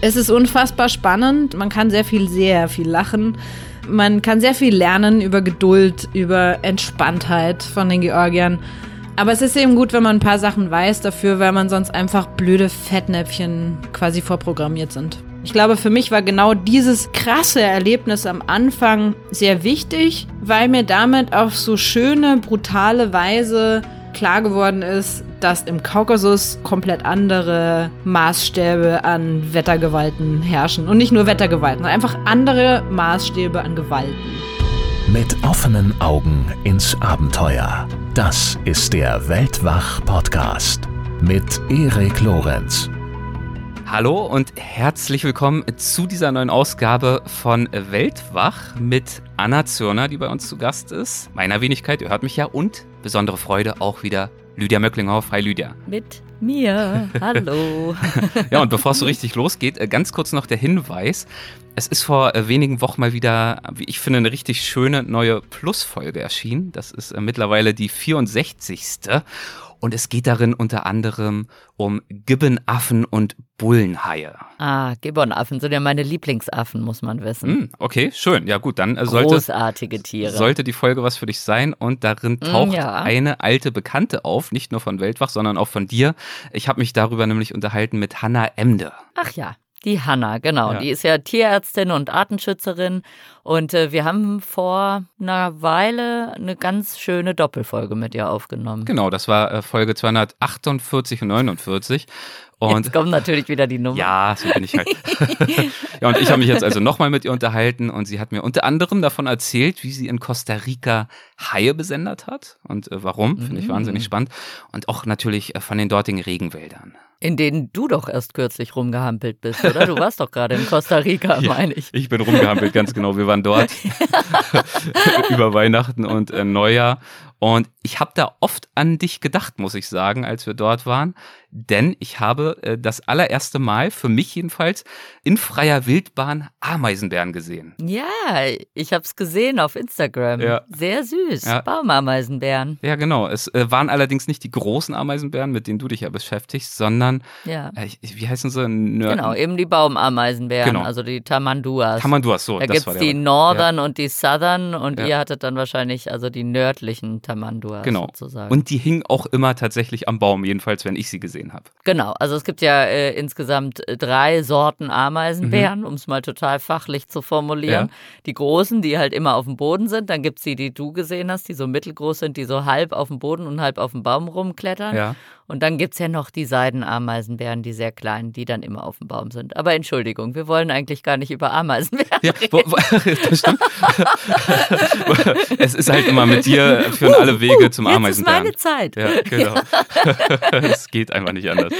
Es ist unfassbar spannend. Man kann sehr viel, sehr viel lachen. Man kann sehr viel lernen über Geduld, über Entspanntheit von den Georgiern. Aber es ist eben gut, wenn man ein paar Sachen weiß dafür, weil man sonst einfach blöde Fettnäpfchen quasi vorprogrammiert sind. Ich glaube, für mich war genau dieses krasse Erlebnis am Anfang sehr wichtig, weil mir damit auf so schöne, brutale Weise klar geworden ist, dass im Kaukasus komplett andere Maßstäbe an Wettergewalten herrschen. Und nicht nur Wettergewalten, sondern einfach andere Maßstäbe an Gewalten. Mit offenen Augen ins Abenteuer. Das ist der Weltwach-Podcast mit Erik Lorenz. Hallo und herzlich willkommen zu dieser neuen Ausgabe von Weltwach mit Anna Zürner, die bei uns zu Gast ist. Meiner Wenigkeit, ihr hört mich ja, und besondere Freude auch wieder Lydia Möcklinghoff. Hi Lydia. Mit mir. Hallo. ja, und bevor es so richtig losgeht, äh, ganz kurz noch der Hinweis. Es ist vor äh, wenigen Wochen mal wieder, wie ich finde, eine richtig schöne neue Plus-Folge erschienen. Das ist äh, mittlerweile die 64. Und es geht darin unter anderem um Gibbonaffen und Bullenhaie. Ah, Gibbonaffen sind ja meine Lieblingsaffen, muss man wissen. Mm, okay, schön. Ja gut, dann sollte, Großartige Tiere. sollte die Folge was für dich sein. Und darin Mm, taucht ja. eine alte Bekannte auf, nicht nur von Weltwach, sondern auch von dir. Ich habe mich darüber nämlich unterhalten mit Hanna Emde. Ach ja, die Hanna, genau. Ja. Die ist ja Tierärztin und Artenschützerin. Und äh, wir haben vor einer Weile eine ganz schöne Doppelfolge mit ihr aufgenommen. Genau, das war äh, Folge 248 und 49. Und Jetzt kommt natürlich wieder die Nummer. Ja, so bin ich halt. ja, und ich habe mich jetzt also nochmal mit ihr unterhalten und sie hat mir unter anderem davon erzählt, wie sie in Costa Rica Haie besendet hat und äh, warum, finde ich Mhm. wahnsinnig spannend. Und auch natürlich äh, von den dortigen Regenwäldern. In denen du doch erst kürzlich rumgehampelt bist, oder? Du warst doch gerade in Costa Rica, meine ich. Ich bin rumgehampelt, ganz genau. Wir waren dort über Weihnachten und äh, Neujahr. Und ich habe da oft an dich gedacht, muss ich sagen, als wir dort waren. Denn ich habe äh, das allererste Mal, für mich jedenfalls, in freier Wildbahn Ameisenbären gesehen. Ja, ich habe es gesehen auf Instagram. Ja. Sehr süß. Ja. Baumameisenbären. Ja, genau. Es äh, waren allerdings nicht die großen Ameisenbären, mit denen du dich ja beschäftigst, sondern, Ja. äh, wie heißen sie? Nör Genau, eben die Baumameisenbären, Genau. also die Tamanduas. Tamanduas, so. da war der die Ort. Northern und die Southern und Ja. ihr hattet dann wahrscheinlich also die nördlichen Tamanduas Genau. sozusagen. Und die hingen auch immer tatsächlich am Baum, jedenfalls, wenn ich sie gesehen habe. genau, also es gibt ja äh, insgesamt äh, drei Sorten Ameisenbären, Mhm. um es mal total fachlich zu formulieren. Die großen, die halt immer auf dem Boden sind, dann gibt's die, die du gesehen hast, die so mittelgroß sind, die so halb auf dem Boden und halb auf dem Baum rumklettern. Ja. Und dann gibt's ja noch die Seidenameisenbären, die sehr kleinen, die dann immer auf dem Baum sind. Aber Entschuldigung, wir wollen eigentlich gar nicht über Ameisenbären Ja, wo, wo, das stimmt. es ist halt immer mit dir führen alle Wege zum Jetzt ist Ameisenbären. meine Zeit. Ja, genau. Es geht einfach nicht anders.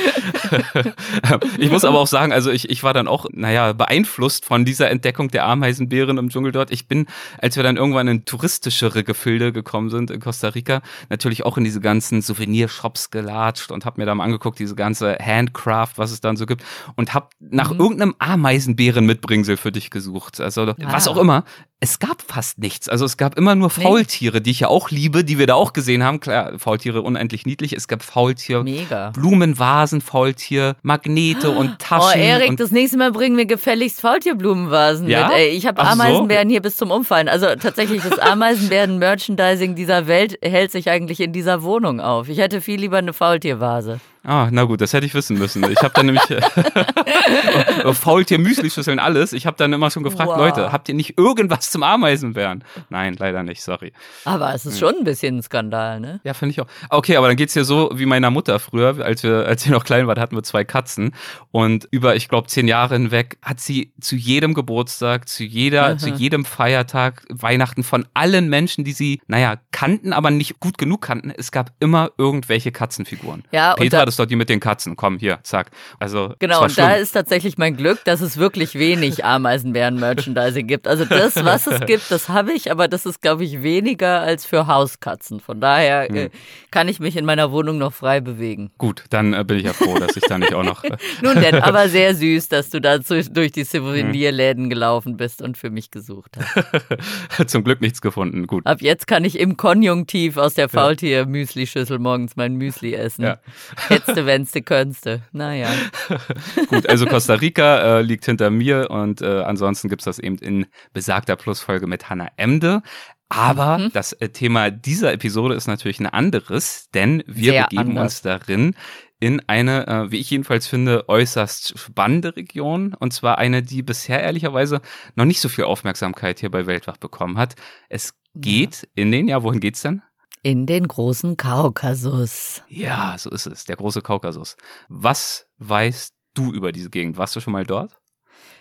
Ich muss aber auch sagen, also ich, ich war dann auch, naja, beeinflusst von dieser Entdeckung der Ameisenbären im Dschungel dort. Ich bin, als wir dann irgendwann in touristischere Gefilde gekommen sind in Costa Rica, natürlich auch in diese ganzen Souvenirshops gelatscht und habe mir da mal angeguckt, diese ganze Handcraft, was es dann so gibt und habe nach irgendeinem Ameisenbären mitbringsel für dich gesucht. Also was Ah. auch immer. Es gab fast nichts. Also es gab immer nur Nee. Faultiere, die ich ja auch liebe, die wir da auch gesehen haben. Klar, Faultiere unendlich niedlich. Es gab Faultier, Mega. Blumenvasen, Faultier, Magnete und Oh, Taschen. Erik, und das nächste Mal bringen wir gefälligst Faultierblumenvasen Ja? mit. Ey, ich habe Ach so. Ameisenbären hier bis zum Umfallen. Also tatsächlich, das Ameisenbären-Merchandising dieser Welt hält sich eigentlich in dieser Wohnung auf. Ich hätte viel lieber eine Faultiervase. Ah, na gut, das hätte ich wissen müssen. Ich habe dann nämlich äh, Faultier, Müslischüsseln, alles. Ich habe dann immer schon gefragt, Wow. Leute, habt ihr nicht irgendwas zum Ameisenbären? Nein, leider nicht, sorry. Aber es ist schon ein bisschen ein Skandal, ne? Ja, finde ich auch. Okay, aber dann geht's hier so wie meiner Mutter früher, als wir, als sie noch klein war, da hatten wir zwei Katzen und über, ich glaube, zehn Jahre hinweg hat sie zu jedem Geburtstag, zu jeder, zu jedem Feiertag, Weihnachten von allen Menschen, die sie, naja, kannten, aber nicht gut genug kannten, es gab immer irgendwelche Katzenfiguren. Ja, Petra, da- das ist doch die mit den Katzen. Komm, hier, zack. Also, Genau, es und da schlimm. ist tatsächlich mein Glück, dass es wirklich wenig Ameisenbären-Merchandising gibt. Also das, was es gibt, das habe ich, aber das ist, glaube ich, weniger als für Hauskatzen. Von daher Hm. äh, kann ich mich in meiner Wohnung noch frei bewegen. Gut, dann äh, bin ich ja froh, dass ich da nicht auch noch. Äh, Nun denn, aber sehr süß, dass du da zu, durch die Souvenirläden gelaufen bist und für mich gesucht hast. zum Glück nichts gefunden. Gut. Ab jetzt kann ich im Konjunktiv aus der Faultier-Müsli-Schüssel morgens mein Müsli essen. Ja. Hättest wenn's du könntest. Naja. Gut, also Costa Rica äh, liegt hinter mir und äh, ansonsten gibt's das eben in besagter Plusfolge mit Hannah Emde. Aber mhm. das äh, Thema dieser Episode ist natürlich ein anderes, denn wir Sehr begeben anders. uns darin in eine, äh, wie ich jedenfalls finde, äußerst spannende Region. Und zwar eine, die bisher ehrlicherweise noch nicht so viel Aufmerksamkeit hier bei Weltwach bekommen hat. Es geht ja. in den, ja, wohin geht's denn? In den großen Kaukasus. Ja, so ist es, der große Kaukasus. Was weißt du über diese Gegend? Warst du schon mal dort?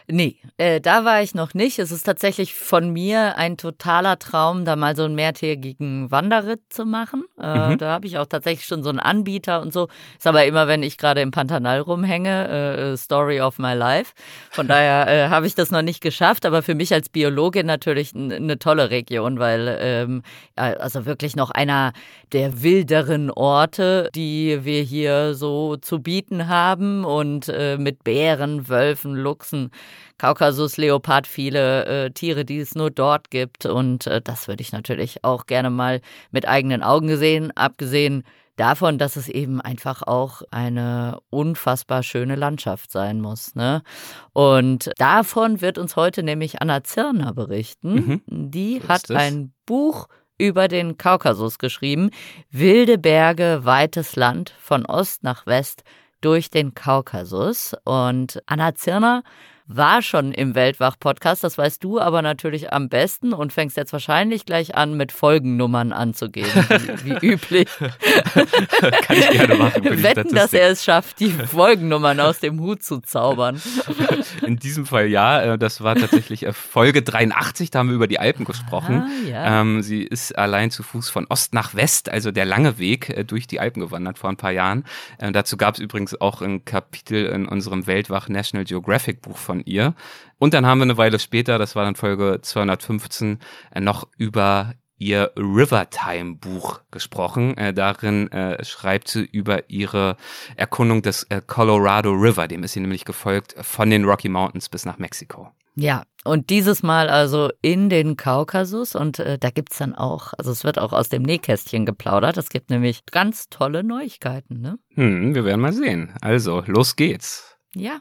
Nee, äh, da war ich noch nicht. Es ist tatsächlich von mir ein totaler Traum, da mal so einen mehrtägigen Wanderritt zu machen. Äh, mhm. Da habe ich auch tatsächlich schon so einen Anbieter und so. Ist aber immer, wenn ich gerade im Pantanal rumhänge, äh, Story of my life. Von daher äh, habe ich das noch nicht geschafft, aber für mich als Biologin natürlich eine tolle Region, weil ähm, also wirklich noch einer der wilderen Orte, die wir hier so zu bieten haben und äh, mit Bären, Wölfen, Luchsen. Kaukasus, Leopard, viele äh, Tiere, die es nur dort gibt. Und äh, das würde ich natürlich auch gerne mal mit eigenen Augen gesehen, abgesehen davon, dass es eben einfach auch eine unfassbar schöne Landschaft sein muss. Ne? Und davon wird uns heute nämlich Anna Zirner berichten. Mhm. Die hat ein Buch über den Kaukasus geschrieben. Wilde Berge, weites Land von Ost nach West durch den Kaukasus. Und Anna Zirner war schon im Weltwach-Podcast, das weißt du aber natürlich am besten und fängst jetzt wahrscheinlich gleich an, mit Folgennummern anzugeben, wie, wie üblich. Kann ich gerne machen. Wetten, dass er es schafft, die Folgennummern aus dem Hut zu zaubern. In diesem Fall ja, äh, das war tatsächlich äh, Folge 83, da haben wir über die Alpen gesprochen. Ah, ja. Ähm, sie ist allein zu Fuß von Ost nach West, also der lange Weg äh, durch die Alpen gewandert vor ein paar Jahren. dazu gab es übrigens auch ein Kapitel in unserem Weltwach National Geographic Buch von von ihr. Und dann haben wir eine Weile später, das war dann Folge 215, äh, noch über ihr Rivertime Buch gesprochen. Äh, darin äh, schreibt sie über ihre Erkundung des äh, Colorado River. Dem ist sie nämlich gefolgt von den Rocky Mountains bis nach Mexiko. Ja, und dieses Mal also in den Kaukasus und äh, da gibt's dann auch, also es wird auch aus dem Nähkästchen geplaudert. Es gibt nämlich ganz tolle Neuigkeiten, ne? Hm, wir werden mal sehen. Also, los geht's. Ja.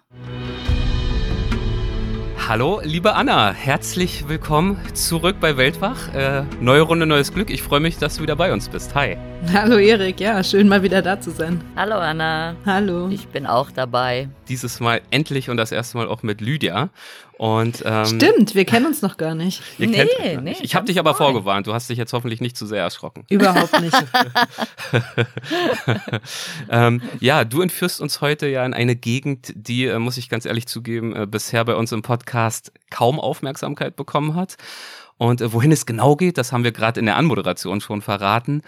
Hallo, liebe Anna, herzlich willkommen zurück bei Weltwach. Äh, neue Runde, neues Glück. Ich freue mich, dass du wieder bei uns bist. Hi. Hallo Erik, ja, schön mal wieder da zu sein. Hallo Anna. Hallo. Ich bin auch dabei. Dieses Mal endlich und das erste Mal auch mit Lydia. Und, ähm, Stimmt, wir kennen uns noch gar nicht. Ihr nee, kennt nee, nicht. Ich habe dich aber vorgewarnt. Du hast dich jetzt hoffentlich nicht zu sehr erschrocken. Überhaupt nicht. ähm, ja, du entführst uns heute ja in eine Gegend, die, äh, muss ich ganz ehrlich zugeben, äh, bisher bei uns im Podcast kaum Aufmerksamkeit bekommen hat. Und äh, wohin es genau geht, das haben wir gerade in der Anmoderation schon verraten.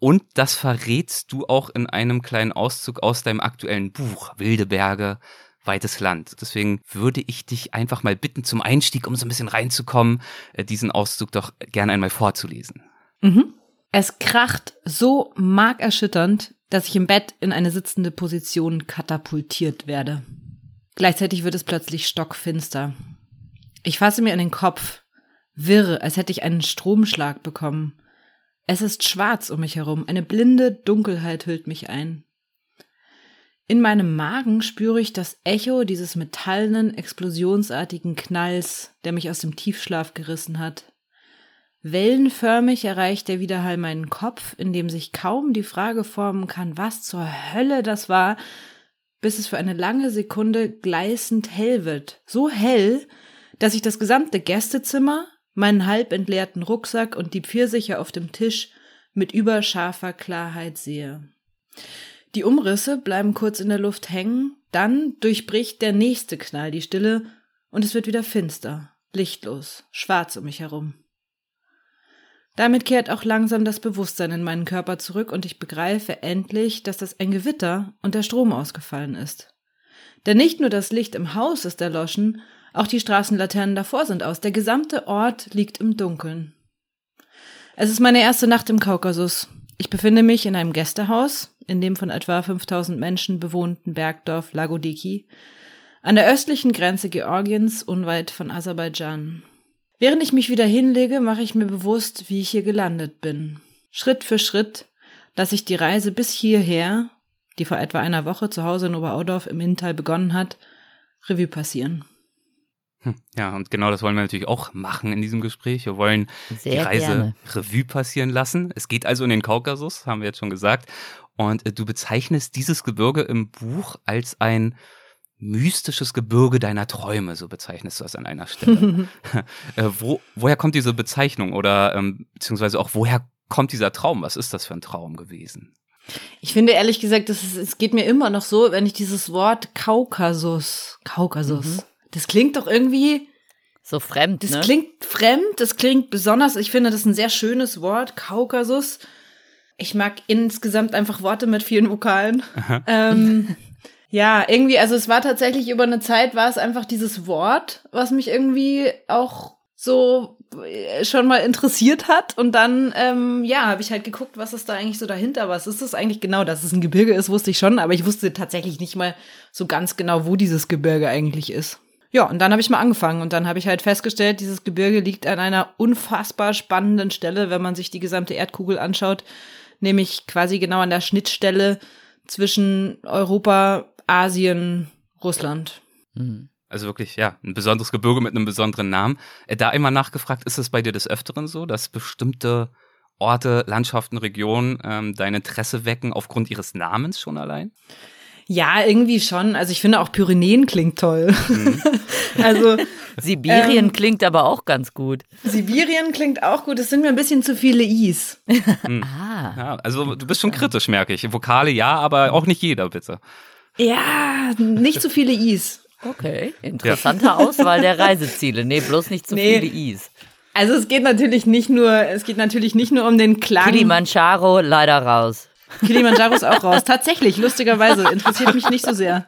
Und das verrätst du auch in einem kleinen Auszug aus deinem aktuellen Buch, Wilde Berge, weites Land. Deswegen würde ich dich einfach mal bitten, zum Einstieg, um so ein bisschen reinzukommen, äh, diesen Auszug doch gerne einmal vorzulesen. Mhm. Es kracht so markerschütternd, dass ich im Bett in eine sitzende Position katapultiert werde. Gleichzeitig wird es plötzlich stockfinster. Ich fasse mir an den Kopf, wirre, als hätte ich einen Stromschlag bekommen. Es ist schwarz um mich herum, eine blinde Dunkelheit hüllt mich ein. In meinem Magen spüre ich das Echo dieses metallenen, explosionsartigen Knalls, der mich aus dem Tiefschlaf gerissen hat. Wellenförmig erreicht der Widerhall meinen Kopf, in dem sich kaum die Frage formen kann, was zur Hölle das war, bis es für eine lange Sekunde gleißend hell wird. So hell, dass ich das gesamte Gästezimmer, meinen halb entleerten Rucksack und die Pfirsiche auf dem Tisch mit überscharfer Klarheit sehe. Die Umrisse bleiben kurz in der Luft hängen, dann durchbricht der nächste Knall die Stille und es wird wieder finster, lichtlos, schwarz um mich herum. Damit kehrt auch langsam das Bewusstsein in meinen Körper zurück und ich begreife endlich, dass das ein Gewitter und der Strom ausgefallen ist. Denn nicht nur das Licht im Haus ist erloschen, auch die Straßenlaternen davor sind aus, der gesamte Ort liegt im Dunkeln. Es ist meine erste Nacht im Kaukasus. Ich befinde mich in einem Gästehaus, in dem von etwa 5000 Menschen bewohnten Bergdorf Lagodiki, an der östlichen Grenze Georgiens unweit von Aserbaidschan. Während ich mich wieder hinlege, mache ich mir bewusst, wie ich hier gelandet bin. Schritt für Schritt lasse ich die Reise bis hierher, die vor etwa einer Woche zu Hause in Oberaudorf im Inntal begonnen hat, Revue passieren. Hm, ja, und genau das wollen wir natürlich auch machen in diesem Gespräch. Wir wollen Sehr die Reise gerne. Revue passieren lassen. Es geht also in den Kaukasus, haben wir jetzt schon gesagt. Und äh, du bezeichnest dieses Gebirge im Buch als ein mystisches Gebirge deiner Träume, so bezeichnest du das an einer Stelle. äh, wo, woher kommt diese Bezeichnung oder ähm, beziehungsweise auch woher kommt dieser Traum? Was ist das für ein Traum gewesen? Ich finde ehrlich gesagt, es geht mir immer noch so, wenn ich dieses Wort Kaukasus, Kaukasus, das klingt doch irgendwie, So fremd, das ne? klingt fremd, das klingt besonders, ich finde das ein sehr schönes Wort, Kaukasus. Ich mag insgesamt einfach Worte mit vielen Vokalen. Ähm, ja, irgendwie, also es war tatsächlich über eine Zeit, war es einfach dieses Wort, was mich irgendwie auch so äh, schon mal interessiert hat. Und dann, ähm, ja, habe ich halt geguckt, was ist da eigentlich so dahinter? Was ist das eigentlich genau? Dass es ein Gebirge ist, wusste ich schon, aber ich wusste tatsächlich nicht mal so ganz genau, wo dieses Gebirge eigentlich ist. Ja, und dann habe ich mal angefangen und dann habe ich halt festgestellt, dieses Gebirge liegt an einer unfassbar spannenden Stelle, wenn man sich die gesamte Erdkugel anschaut, nämlich quasi genau an der Schnittstelle zwischen Europa, Asien, Russland. Hm. Also wirklich, ja, ein besonderes Gebirge mit einem besonderen Namen. Äh, Da immer nachgefragt, ist es bei dir des Öfteren so, dass bestimmte Orte, Landschaften, Regionen ähm, dein Interesse wecken aufgrund ihres Namens schon allein? Ja, irgendwie schon. Also ich finde auch Pyrenäen klingt toll. also Sibirien Ähm, klingt aber auch ganz gut. Sibirien klingt auch gut. Es sind mir ein bisschen zu viele Is. Ah. Ja, also du bist schon kritisch, merke ich. Vokale ja, aber auch nicht jeder, bitte. Ja, nicht zu viele Is. Okay, interessante Auswahl der Reiseziele. Nee, bloß nicht zu Nee. viele Is. Also es geht natürlich nicht nur, es geht natürlich nicht nur um den Klang. Kilimanjaro leider raus. Kilimanjaro ist auch raus. Tatsächlich, lustigerweise, interessiert mich nicht so sehr.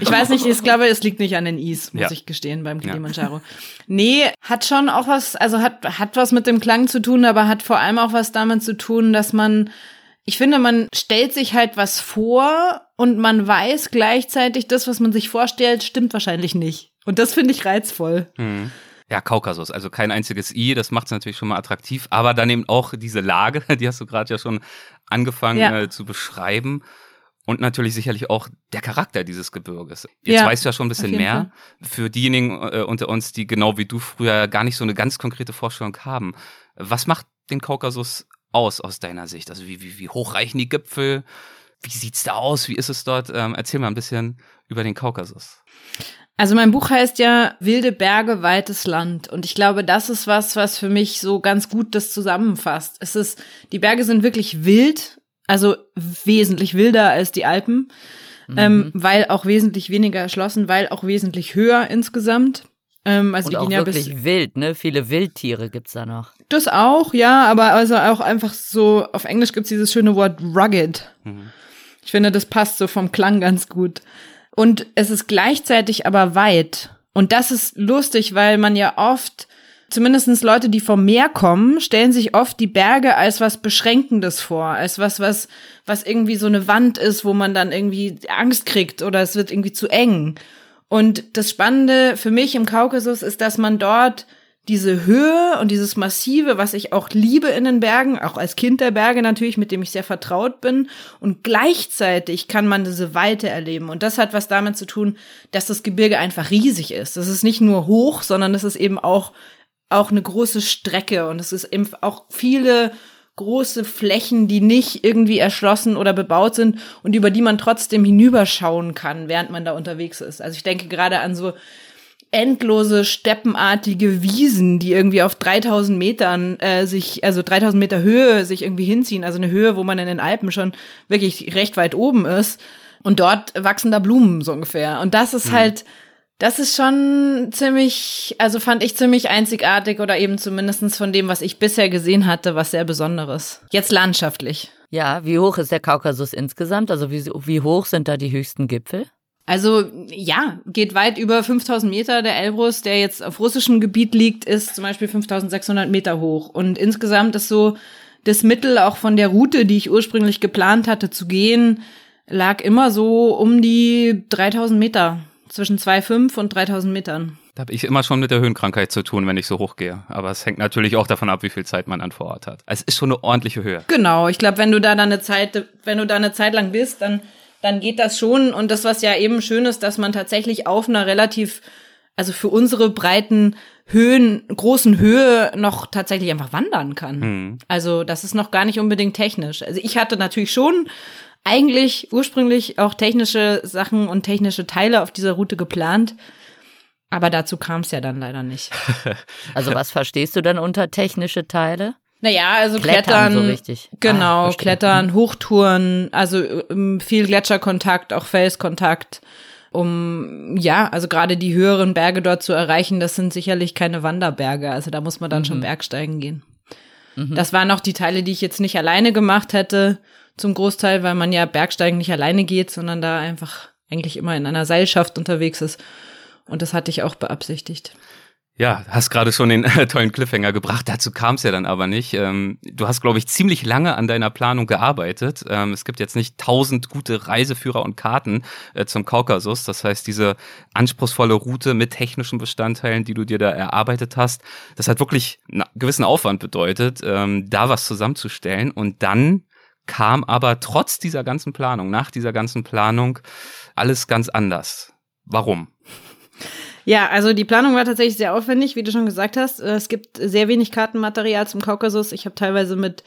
Ich weiß nicht, ich glaube, es liegt nicht an den Is, muss Ja. ich gestehen, beim Kilimanjaro. Nee, hat schon auch was, also hat, hat was mit dem Klang zu tun, aber hat vor allem auch was damit zu tun, dass man, ich finde, man stellt sich halt was vor und man weiß gleichzeitig, das, was man sich vorstellt, stimmt wahrscheinlich nicht. Und das finde ich reizvoll. Hm. Ja, Kaukasus, also kein einziges I, das macht es natürlich schon mal attraktiv, aber dann eben auch diese Lage, die hast du gerade ja schon angefangen Ja. äh, zu beschreiben. Und natürlich sicherlich auch der Charakter dieses Gebirges. Jetzt Ja, weißt du ja schon ein bisschen mehr. Für diejenigen äh, unter uns, die genau wie du früher gar nicht so eine ganz konkrete Vorstellung haben. Was macht den Kaukasus aus, aus deiner Sicht? Also wie, wie, wie hoch reichen die Gipfel? Wie sieht's da aus? Wie ist es dort? Ähm, erzähl mal ein bisschen über den Kaukasus. Also mein Buch heißt ja Wilde Berge, weites Land. Und ich glaube, das ist was, was für mich so ganz gut das zusammenfasst. Es ist, die Berge sind wirklich wild, also wesentlich wilder als die Alpen, ähm, weil auch wesentlich weniger erschlossen, weil auch wesentlich höher insgesamt. Ähm, also Und die auch gehen ja bis wirklich wild, ne? Viele Wildtiere gibt's da noch. das auch, ja, aber also auch einfach so, auf Englisch gibt's dieses schöne Wort rugged. Ich finde, das passt so vom Klang ganz gut. Und es ist gleichzeitig aber weit. Und das ist lustig, weil man ja oft, zumindestens Leute, die vom Meer kommen, stellen sich oft die Berge als was Beschränkendes vor, als was, was, was irgendwie so eine Wand ist, wo man dann irgendwie Angst kriegt oder es wird irgendwie zu eng. Und das Spannende für mich im Kaukasus ist, dass man dort diese Höhe und dieses Massive, was ich auch liebe in den Bergen, auch als Kind der Berge natürlich, mit dem ich sehr vertraut bin. Und gleichzeitig kann man diese Weite erleben. Und das hat was damit zu tun, dass das Gebirge einfach riesig ist. Das ist nicht nur hoch, sondern es ist eben auch, auch eine große Strecke. Und es ist eben auch viele große Flächen, die nicht irgendwie erschlossen oder bebaut sind und über die man trotzdem hinüberschauen kann, während man da unterwegs ist. Also ich denke gerade an so endlose steppenartige Wiesen, die irgendwie auf 3000 Metern äh, sich, also 3000 Meter Höhe sich irgendwie hinziehen, also eine Höhe, wo man in den Alpen schon wirklich recht weit oben ist. Und dort wachsen da Blumen so ungefähr. Und das ist halt, das ist schon ziemlich, also fand ich ziemlich einzigartig oder eben zumindestens von dem, was ich bisher gesehen hatte, was sehr Besonderes. Jetzt landschaftlich. Ja, wie hoch ist der Kaukasus insgesamt? Also wie, wie hoch sind da die höchsten Gipfel? Also ja, geht weit über 5000 Meter. Der Elbrus, der jetzt auf russischem Gebiet liegt, ist zum Beispiel 5600 Meter hoch. Und insgesamt ist so das Mittel auch von der Route, die ich ursprünglich geplant hatte zu gehen, lag immer so um die 3000 Meter. Zwischen 2,5 und 3000 Metern. Da habe ich immer schon mit der Höhenkrankheit zu tun, wenn ich so hoch gehe. Aber es hängt natürlich auch davon ab, wie viel Zeit man dann vor Ort hat. Es ist schon eine ordentliche Höhe. Genau, ich glaube, wenn du da dann eine Zeit, wenn du da eine Zeit lang bist, dann, dann geht das schon. Und das, was ja eben schön ist, dass man tatsächlich auf einer relativ, also für unsere breiten Höhen, großen Höhe noch tatsächlich einfach wandern kann. Mhm. Also das ist noch gar nicht unbedingt technisch. Also ich hatte natürlich schon eigentlich ursprünglich auch technische Sachen und technische Teile auf dieser Route geplant. Aber dazu kam es ja dann leider nicht. Also was verstehst du dann unter technische Teile? Naja, also Klettern, Klettern, so richtig. genau, Ah. Klettern, Hochtouren, also ähm, viel Gletscherkontakt, auch Felskontakt, um ja, also gerade die höheren Berge dort zu erreichen, das sind sicherlich keine Wanderberge, also da muss man dann Mhm. schon Bergsteigen gehen. Das waren auch die Teile, die ich jetzt nicht alleine gemacht hätte, zum Großteil, weil man ja Bergsteigen nicht alleine geht, sondern da einfach eigentlich immer in einer Seilschaft unterwegs ist. Und das hatte ich auch beabsichtigt. Ja, hast gerade schon den äh, tollen Cliffhanger gebracht. Dazu kam es ja dann aber nicht. Ähm, du hast, glaube ich, ziemlich lange an deiner Planung gearbeitet. Ähm, es gibt jetzt nicht tausend gute Reiseführer und Karten äh, zum Kaukasus. Das heißt, diese anspruchsvolle Route mit technischen Bestandteilen, die du dir da erarbeitet hast, das hat wirklich einen gewissen Aufwand bedeutet, ähm, da was zusammenzustellen. Und dann kam aber trotz dieser ganzen Planung, nach dieser ganzen Planung, alles ganz anders. Warum? Ja, also die Planung war tatsächlich sehr aufwendig, wie du schon gesagt hast. Äh, Es gibt sehr wenig Kartenmaterial zum Kaukasus. Ich habe teilweise mit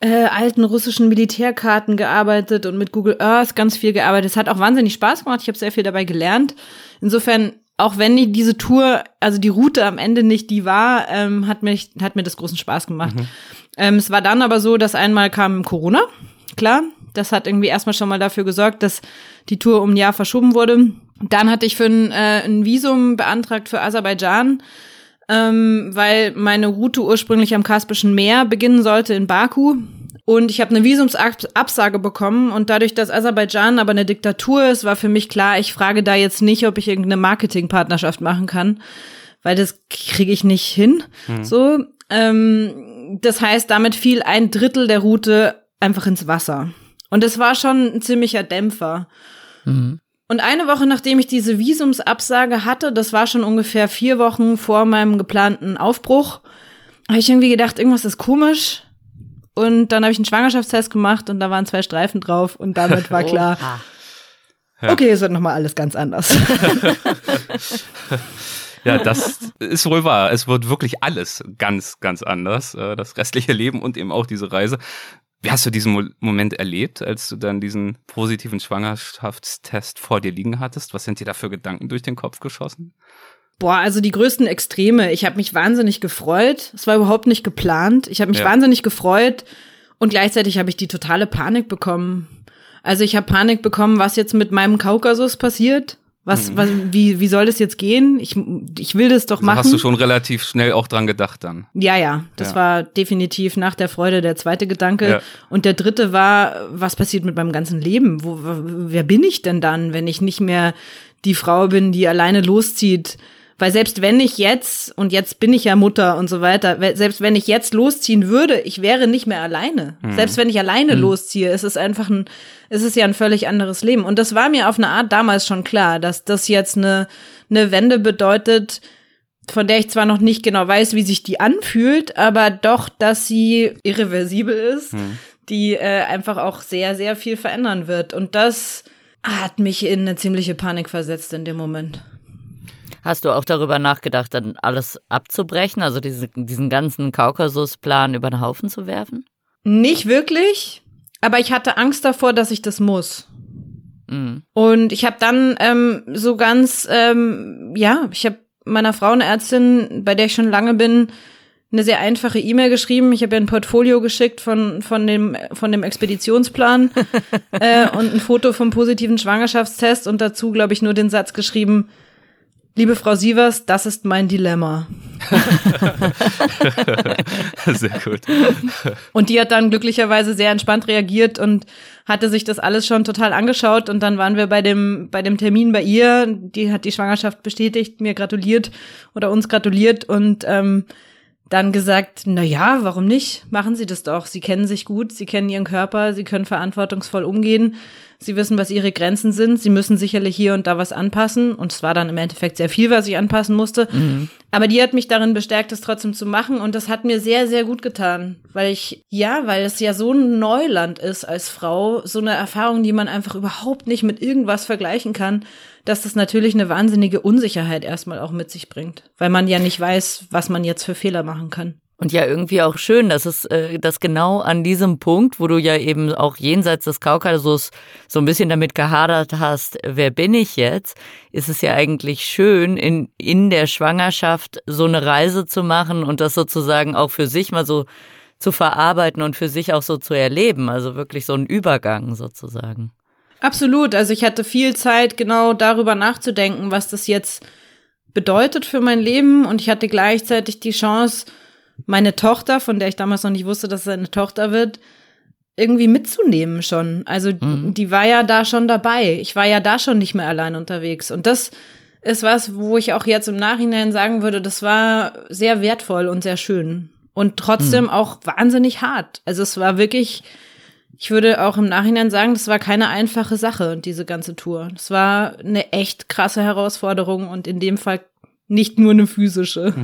äh, alten russischen Militärkarten gearbeitet und mit Google Earth ganz viel gearbeitet. Es hat auch wahnsinnig Spaß gemacht. Ich habe sehr viel dabei gelernt. Insofern, auch wenn die, diese Tour, also die Route am Ende nicht die war, ähm, hat, mich, hat mir das großen Spaß gemacht. Ähm, es war dann aber so, dass einmal kam Corona, klar. Das hat irgendwie erstmal schon mal dafür gesorgt, dass die Tour um ein Jahr verschoben wurde. Dann hatte ich für ein, äh, ein Visum beantragt für Aserbaidschan, ähm, weil meine Route ursprünglich am Kaspischen Meer beginnen sollte in Baku. Und ich habe eine Visumsabsage bekommen und dadurch, dass Aserbaidschan aber eine Diktatur ist, war für mich klar, ich frage da jetzt nicht, ob ich irgendeine Marketingpartnerschaft machen kann, weil das kriege ich nicht hin. So, ähm, das heißt, damit fiel ein Drittel der Route einfach ins Wasser. Und es war schon ein ziemlicher Dämpfer. Und eine Woche nachdem ich diese Visumsabsage hatte, das war schon ungefähr vier Wochen vor meinem geplanten Aufbruch, habe ich irgendwie gedacht, irgendwas ist komisch. Und dann habe ich einen Schwangerschaftstest gemacht und da waren zwei Streifen drauf und damit war klar, Oha. okay, es wird nochmal alles ganz anders. Ja, das ist wohl wahr. Es wird wirklich alles ganz, ganz anders. äh, Das restliche Leben und eben auch diese Reise. Wie hast du diesen Mo Moment erlebt, als du dann diesen positiven Schwangerschaftstest vor dir liegen hattest? Was sind dir da für Gedanken durch den Kopf geschossen? Boah, also die größten Extreme. Ich habe mich wahnsinnig gefreut. Es war überhaupt nicht geplant. Ich habe mich Ja. wahnsinnig gefreut und gleichzeitig habe ich die totale Panik bekommen. Also ich habe Panik bekommen, was jetzt mit meinem Kaukasus passiert. Was, was, wie, wie soll das jetzt gehen? Ich, ich will das doch Also machen. hast du schon relativ schnell auch dran gedacht dann? Ja, ja, das Ja. war definitiv nach der Freude der zweite Gedanke. Ja. Und der dritte war, was passiert mit meinem ganzen Leben? Wo, wer bin ich denn dann, wenn ich nicht mehr die Frau bin, die alleine loszieht? Weil selbst wenn ich jetzt, und jetzt bin ich ja Mutter und so weiter, we- selbst wenn ich jetzt losziehen würde, ich wäre nicht mehr alleine. Selbst wenn ich alleine losziehe, ist es einfach ein, ist es ja ein völlig anderes Leben. Und das war mir auf eine Art damals schon klar, dass das jetzt eine, eine Wende bedeutet, von der ich zwar noch nicht genau weiß, wie sich die anfühlt, aber doch, dass sie irreversibel ist, die äh, einfach auch sehr, sehr viel verändern wird. Und das hat mich in eine ziemliche Panik versetzt in dem Moment. Hast du auch darüber nachgedacht, dann alles abzubrechen, also diese, diesen ganzen Kaukasusplan über den Haufen zu werfen? Nicht wirklich, aber ich hatte Angst davor, dass ich das muss. Mhm. Und ich habe dann ähm, so ganz, ähm, ja, ich habe meiner Frauenärztin, bei der ich schon lange bin, eine sehr einfache E-Mail geschrieben. Ich habe ihr ein Portfolio geschickt von, von, dem, von dem Expeditionsplan äh, und ein Foto vom positiven Schwangerschaftstest und dazu, glaube ich, nur den Satz geschrieben, liebe Frau Sievers, das ist mein Dilemma. Sehr gut. Und die hat dann glücklicherweise sehr entspannt reagiert und hatte sich das alles schon total angeschaut. Und dann waren wir bei dem, bei dem Termin bei ihr. Die hat die Schwangerschaft bestätigt, mir gratuliert oder uns gratuliert. Und ähm, dann gesagt, na ja, warum nicht? Machen Sie das doch. Sie kennen sich gut, Sie kennen Ihren Körper, Sie können verantwortungsvoll umgehen. Sie wissen, was Ihre Grenzen sind. Sie müssen sicherlich hier und da was anpassen. Und es war dann im Endeffekt sehr viel, was ich anpassen musste. Mhm. Aber die hat mich darin bestärkt, es trotzdem zu machen. Und das hat mir sehr, sehr gut getan. Weil ich, ja, weil es ja so ein Neuland ist als Frau. So eine Erfahrung, die man einfach überhaupt nicht mit irgendwas vergleichen kann dass das natürlich eine wahnsinnige Unsicherheit erstmal auch mit sich bringt, weil man ja nicht weiß, was man jetzt für Fehler machen kann. Und ja, irgendwie auch schön, dass es, äh, dass genau an diesem Punkt, wo du ja eben auch jenseits des Kaukasus so ein bisschen damit gehadert hast, wer bin ich jetzt, ist es ja eigentlich schön, in, in der Schwangerschaft so eine Reise zu machen und das sozusagen auch für sich mal so zu verarbeiten und für sich auch so zu erleben. Also wirklich so ein Übergang sozusagen. Absolut. Also ich hatte viel Zeit, genau darüber nachzudenken, was das jetzt bedeutet für mein Leben. Und ich hatte gleichzeitig die Chance, meine Tochter, von der ich damals noch nicht wusste, dass es eine Tochter wird, irgendwie mitzunehmen schon. Also mhm. die war ja da schon dabei. Ich war ja da schon nicht mehr allein unterwegs. Und das ist was, wo ich auch jetzt im Nachhinein sagen würde, das war sehr wertvoll und sehr schön. Und trotzdem mhm. auch wahnsinnig hart. Also es war wirklich ich würde auch im Nachhinein sagen, das war keine einfache Sache, diese ganze Tour. Das war eine echt krasse Herausforderung und in dem Fall nicht nur eine physische.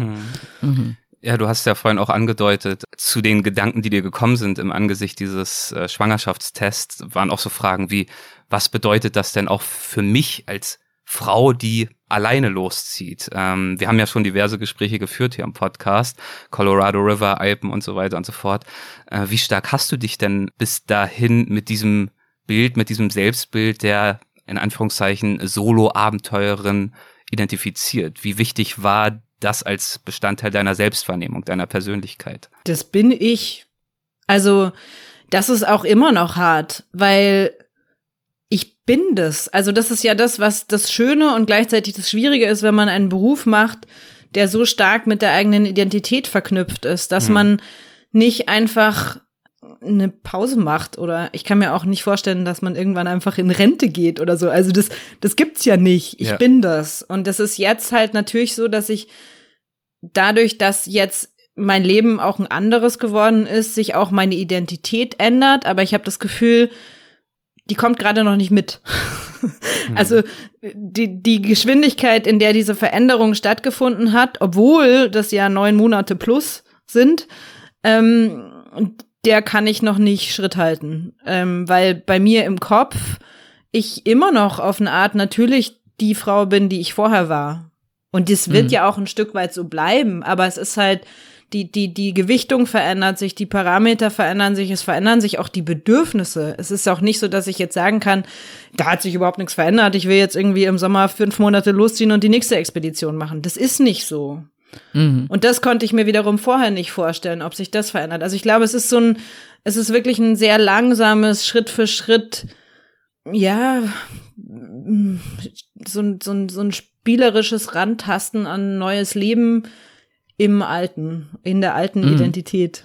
Mhm. Ja, du hast ja vorhin auch angedeutet, zu den Gedanken, die dir gekommen sind im Angesicht dieses äh, Schwangerschaftstests, waren auch so Fragen wie, was bedeutet das denn auch für mich als Frau, die alleine loszieht. Ähm, wir haben ja schon diverse Gespräche geführt hier am Podcast, Colorado River, Alpen und so weiter und so fort. Äh, wie stark hast du dich denn bis dahin mit diesem Bild, mit diesem Selbstbild der in Anführungszeichen Solo-Abenteurerin identifiziert? Wie wichtig war das als Bestandteil deiner Selbstwahrnehmung, deiner Persönlichkeit? Das bin ich. Also, das ist auch immer noch hart, weil ich bin das. Also das ist ja das, was das Schöne und gleichzeitig das Schwierige ist, wenn man einen Beruf macht, der so stark mit der eigenen Identität verknüpft ist, dass mhm. man nicht einfach eine Pause macht oder ich kann mir auch nicht vorstellen, dass man irgendwann einfach in Rente geht oder so. Also das, das gibt's ja nicht. Ich ja. bin das. Und das ist jetzt halt natürlich so, dass ich dadurch, dass jetzt mein Leben auch ein anderes geworden ist, sich auch meine Identität ändert. Aber ich habe das Gefühl, die kommt gerade noch nicht mit. also die, die Geschwindigkeit, in der diese Veränderung stattgefunden hat, obwohl das ja neun Monate plus sind, ähm, der kann ich noch nicht Schritt halten. Ähm, weil bei mir im Kopf ich immer noch auf eine Art natürlich die Frau bin, die ich vorher war. Und das wird mhm. ja auch ein Stück weit so bleiben, aber es ist halt die, die, die Gewichtung verändert sich, die Parameter verändern sich, es verändern sich auch die Bedürfnisse. Es ist auch nicht so, dass ich jetzt sagen kann, da hat sich überhaupt nichts verändert, ich will jetzt irgendwie im Sommer fünf Monate losziehen und die nächste Expedition machen. Das ist nicht so. Mhm. Und das konnte ich mir wiederum vorher nicht vorstellen, ob sich das verändert. Also ich glaube, es ist so ein, es ist wirklich ein sehr langsames, Schritt für Schritt, ja, so, ein so, ein so ein spielerisches Rantasten an neues Leben, im Alten, in der alten mhm. Identität.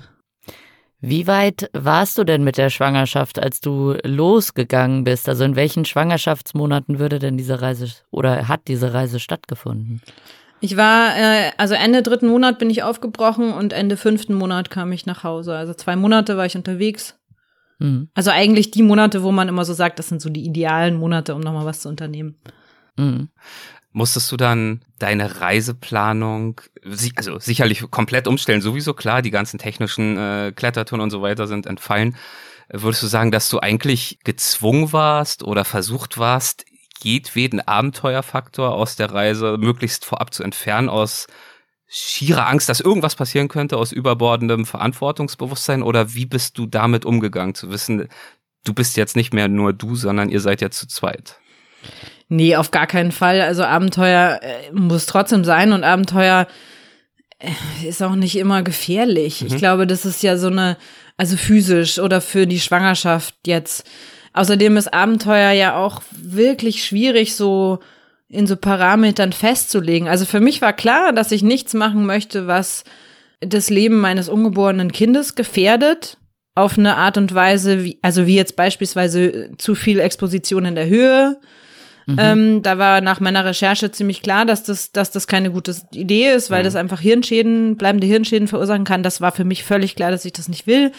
Wie weit warst du denn mit der Schwangerschaft, als du losgegangen bist? Also in welchen Schwangerschaftsmonaten würde denn diese Reise oder hat diese Reise stattgefunden? Ich war, äh, also Ende dritten Monat bin ich aufgebrochen und Ende fünften Monat kam ich nach Hause. Also zwei Monate war ich unterwegs. Mhm. Also eigentlich die Monate, wo man immer so sagt, das sind so die idealen Monate, um nochmal was zu unternehmen. Mhm. Musstest du dann deine Reiseplanung, also sicherlich komplett umstellen, sowieso klar, die ganzen technischen äh, Klettertouren und so weiter sind entfallen. Würdest du sagen, dass du eigentlich gezwungen warst oder versucht warst, jedweden Abenteuerfaktor aus der Reise möglichst vorab zu entfernen, aus schierer Angst, dass irgendwas passieren könnte, aus überbordendem Verantwortungsbewusstsein? Oder wie bist du damit umgegangen, zu wissen, du bist jetzt nicht mehr nur du, sondern ihr seid ja zu zweit? Nee, auf gar keinen Fall. Also Abenteuer äh, muss trotzdem sein und Abenteuer äh, ist auch nicht immer gefährlich. Mhm. Ich glaube, das ist ja so eine, also physisch oder für die Schwangerschaft jetzt. Außerdem ist Abenteuer ja auch wirklich schwierig, so in so Parametern festzulegen. Also für mich war klar, dass ich nichts machen möchte, was das Leben meines ungeborenen Kindes gefährdet auf eine Art und Weise, wie, also wie jetzt beispielsweise zu viel Exposition in der Höhe, Mhm. Ähm, da war nach meiner Recherche ziemlich klar, dass das, dass das keine gute Idee ist, weil mhm. das einfach Hirnschäden, bleibende Hirnschäden verursachen kann. Das war für mich völlig klar, dass ich das nicht will.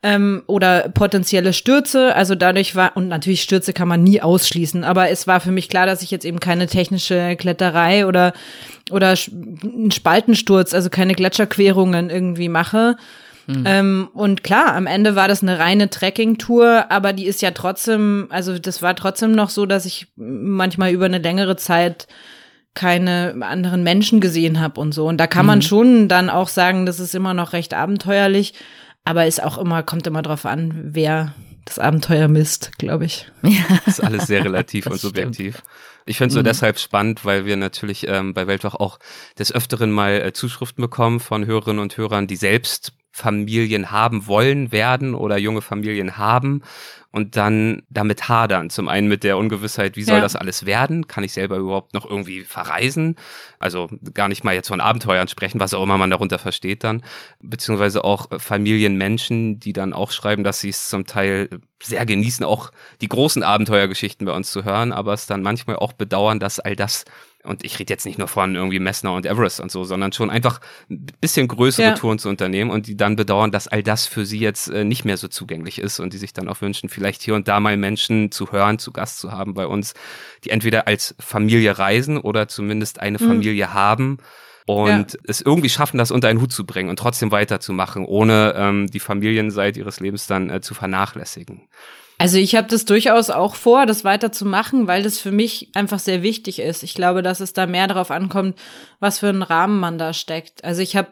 Ähm, oder potenzielle Stürze. Also dadurch war, und natürlich Stürze kann man nie ausschließen, aber es war für mich klar, dass ich jetzt eben keine technische Kletterei oder, oder einen Spaltensturz, also keine Gletscherquerungen irgendwie mache. Mhm. Ähm, und klar, am Ende war das eine reine Trekking-Tour, aber die ist ja trotzdem, also das war trotzdem noch so, dass ich manchmal über eine längere Zeit keine anderen Menschen gesehen habe und so. Und da kann mhm. man schon dann auch sagen, das ist immer noch recht abenteuerlich, aber ist auch immer, kommt immer drauf an, wer das Abenteuer misst, glaube ich. Ja. Das ist alles sehr relativ und subjektiv. Stimmt. Ich finde es so mhm. deshalb spannend, weil wir natürlich ähm, bei Weltwach auch des Öfteren mal äh, Zuschriften bekommen von Hörerinnen und Hörern, die selbst Familien haben wollen, werden oder junge Familien haben und dann damit hadern. Zum einen mit der Ungewissheit, wie soll ja. das alles werden? Kann ich selber überhaupt noch irgendwie verreisen? Also gar nicht mal jetzt von Abenteuern sprechen, was auch immer man darunter versteht dann. Beziehungsweise auch Familienmenschen, die dann auch schreiben, dass sie es zum Teil sehr genießen, auch die großen Abenteuergeschichten bei uns zu hören, aber es dann manchmal auch bedauern, dass all das und ich rede jetzt nicht nur von irgendwie Messner und Everest und so, sondern schon einfach ein bisschen größere ja. Touren zu unternehmen und die dann bedauern, dass all das für sie jetzt äh, nicht mehr so zugänglich ist und die sich dann auch wünschen, vielleicht hier und da mal Menschen zu hören, zu Gast zu haben bei uns, die entweder als Familie reisen oder zumindest eine mhm. Familie haben und ja. es irgendwie schaffen, das unter einen Hut zu bringen und trotzdem weiterzumachen, ohne ähm, die Familienseite ihres Lebens dann äh, zu vernachlässigen. Also ich habe das durchaus auch vor, das weiterzumachen, weil das für mich einfach sehr wichtig ist. Ich glaube, dass es da mehr darauf ankommt, was für einen Rahmen man da steckt. Also ich habe,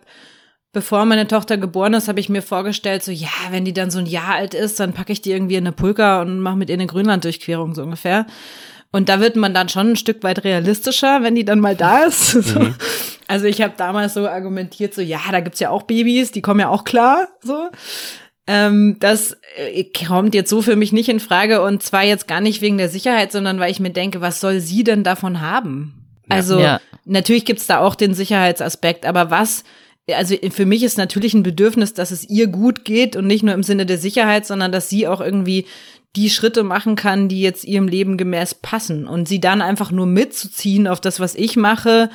bevor meine Tochter geboren ist, habe ich mir vorgestellt, so ja, wenn die dann so ein Jahr alt ist, dann packe ich die irgendwie in eine Pulka und mache mit ihr eine Grönland-Durchquerung so ungefähr. Und da wird man dann schon ein Stück weit realistischer, wenn die dann mal da ist. Mhm. Also ich habe damals so argumentiert, so ja, da gibt's ja auch Babys, die kommen ja auch klar, so. Ähm, das äh, kommt jetzt so für mich nicht in Frage und zwar jetzt gar nicht wegen der Sicherheit, sondern weil ich mir denke, was soll sie denn davon haben? Also ja. natürlich gibt's da auch den Sicherheitsaspekt, aber was, also für mich ist natürlich ein Bedürfnis, dass es ihr gut geht und nicht nur im Sinne der Sicherheit, sondern dass sie auch irgendwie die Schritte machen kann, die jetzt ihrem Leben gemäß passen und sie dann einfach nur mitzuziehen auf das, was ich mache,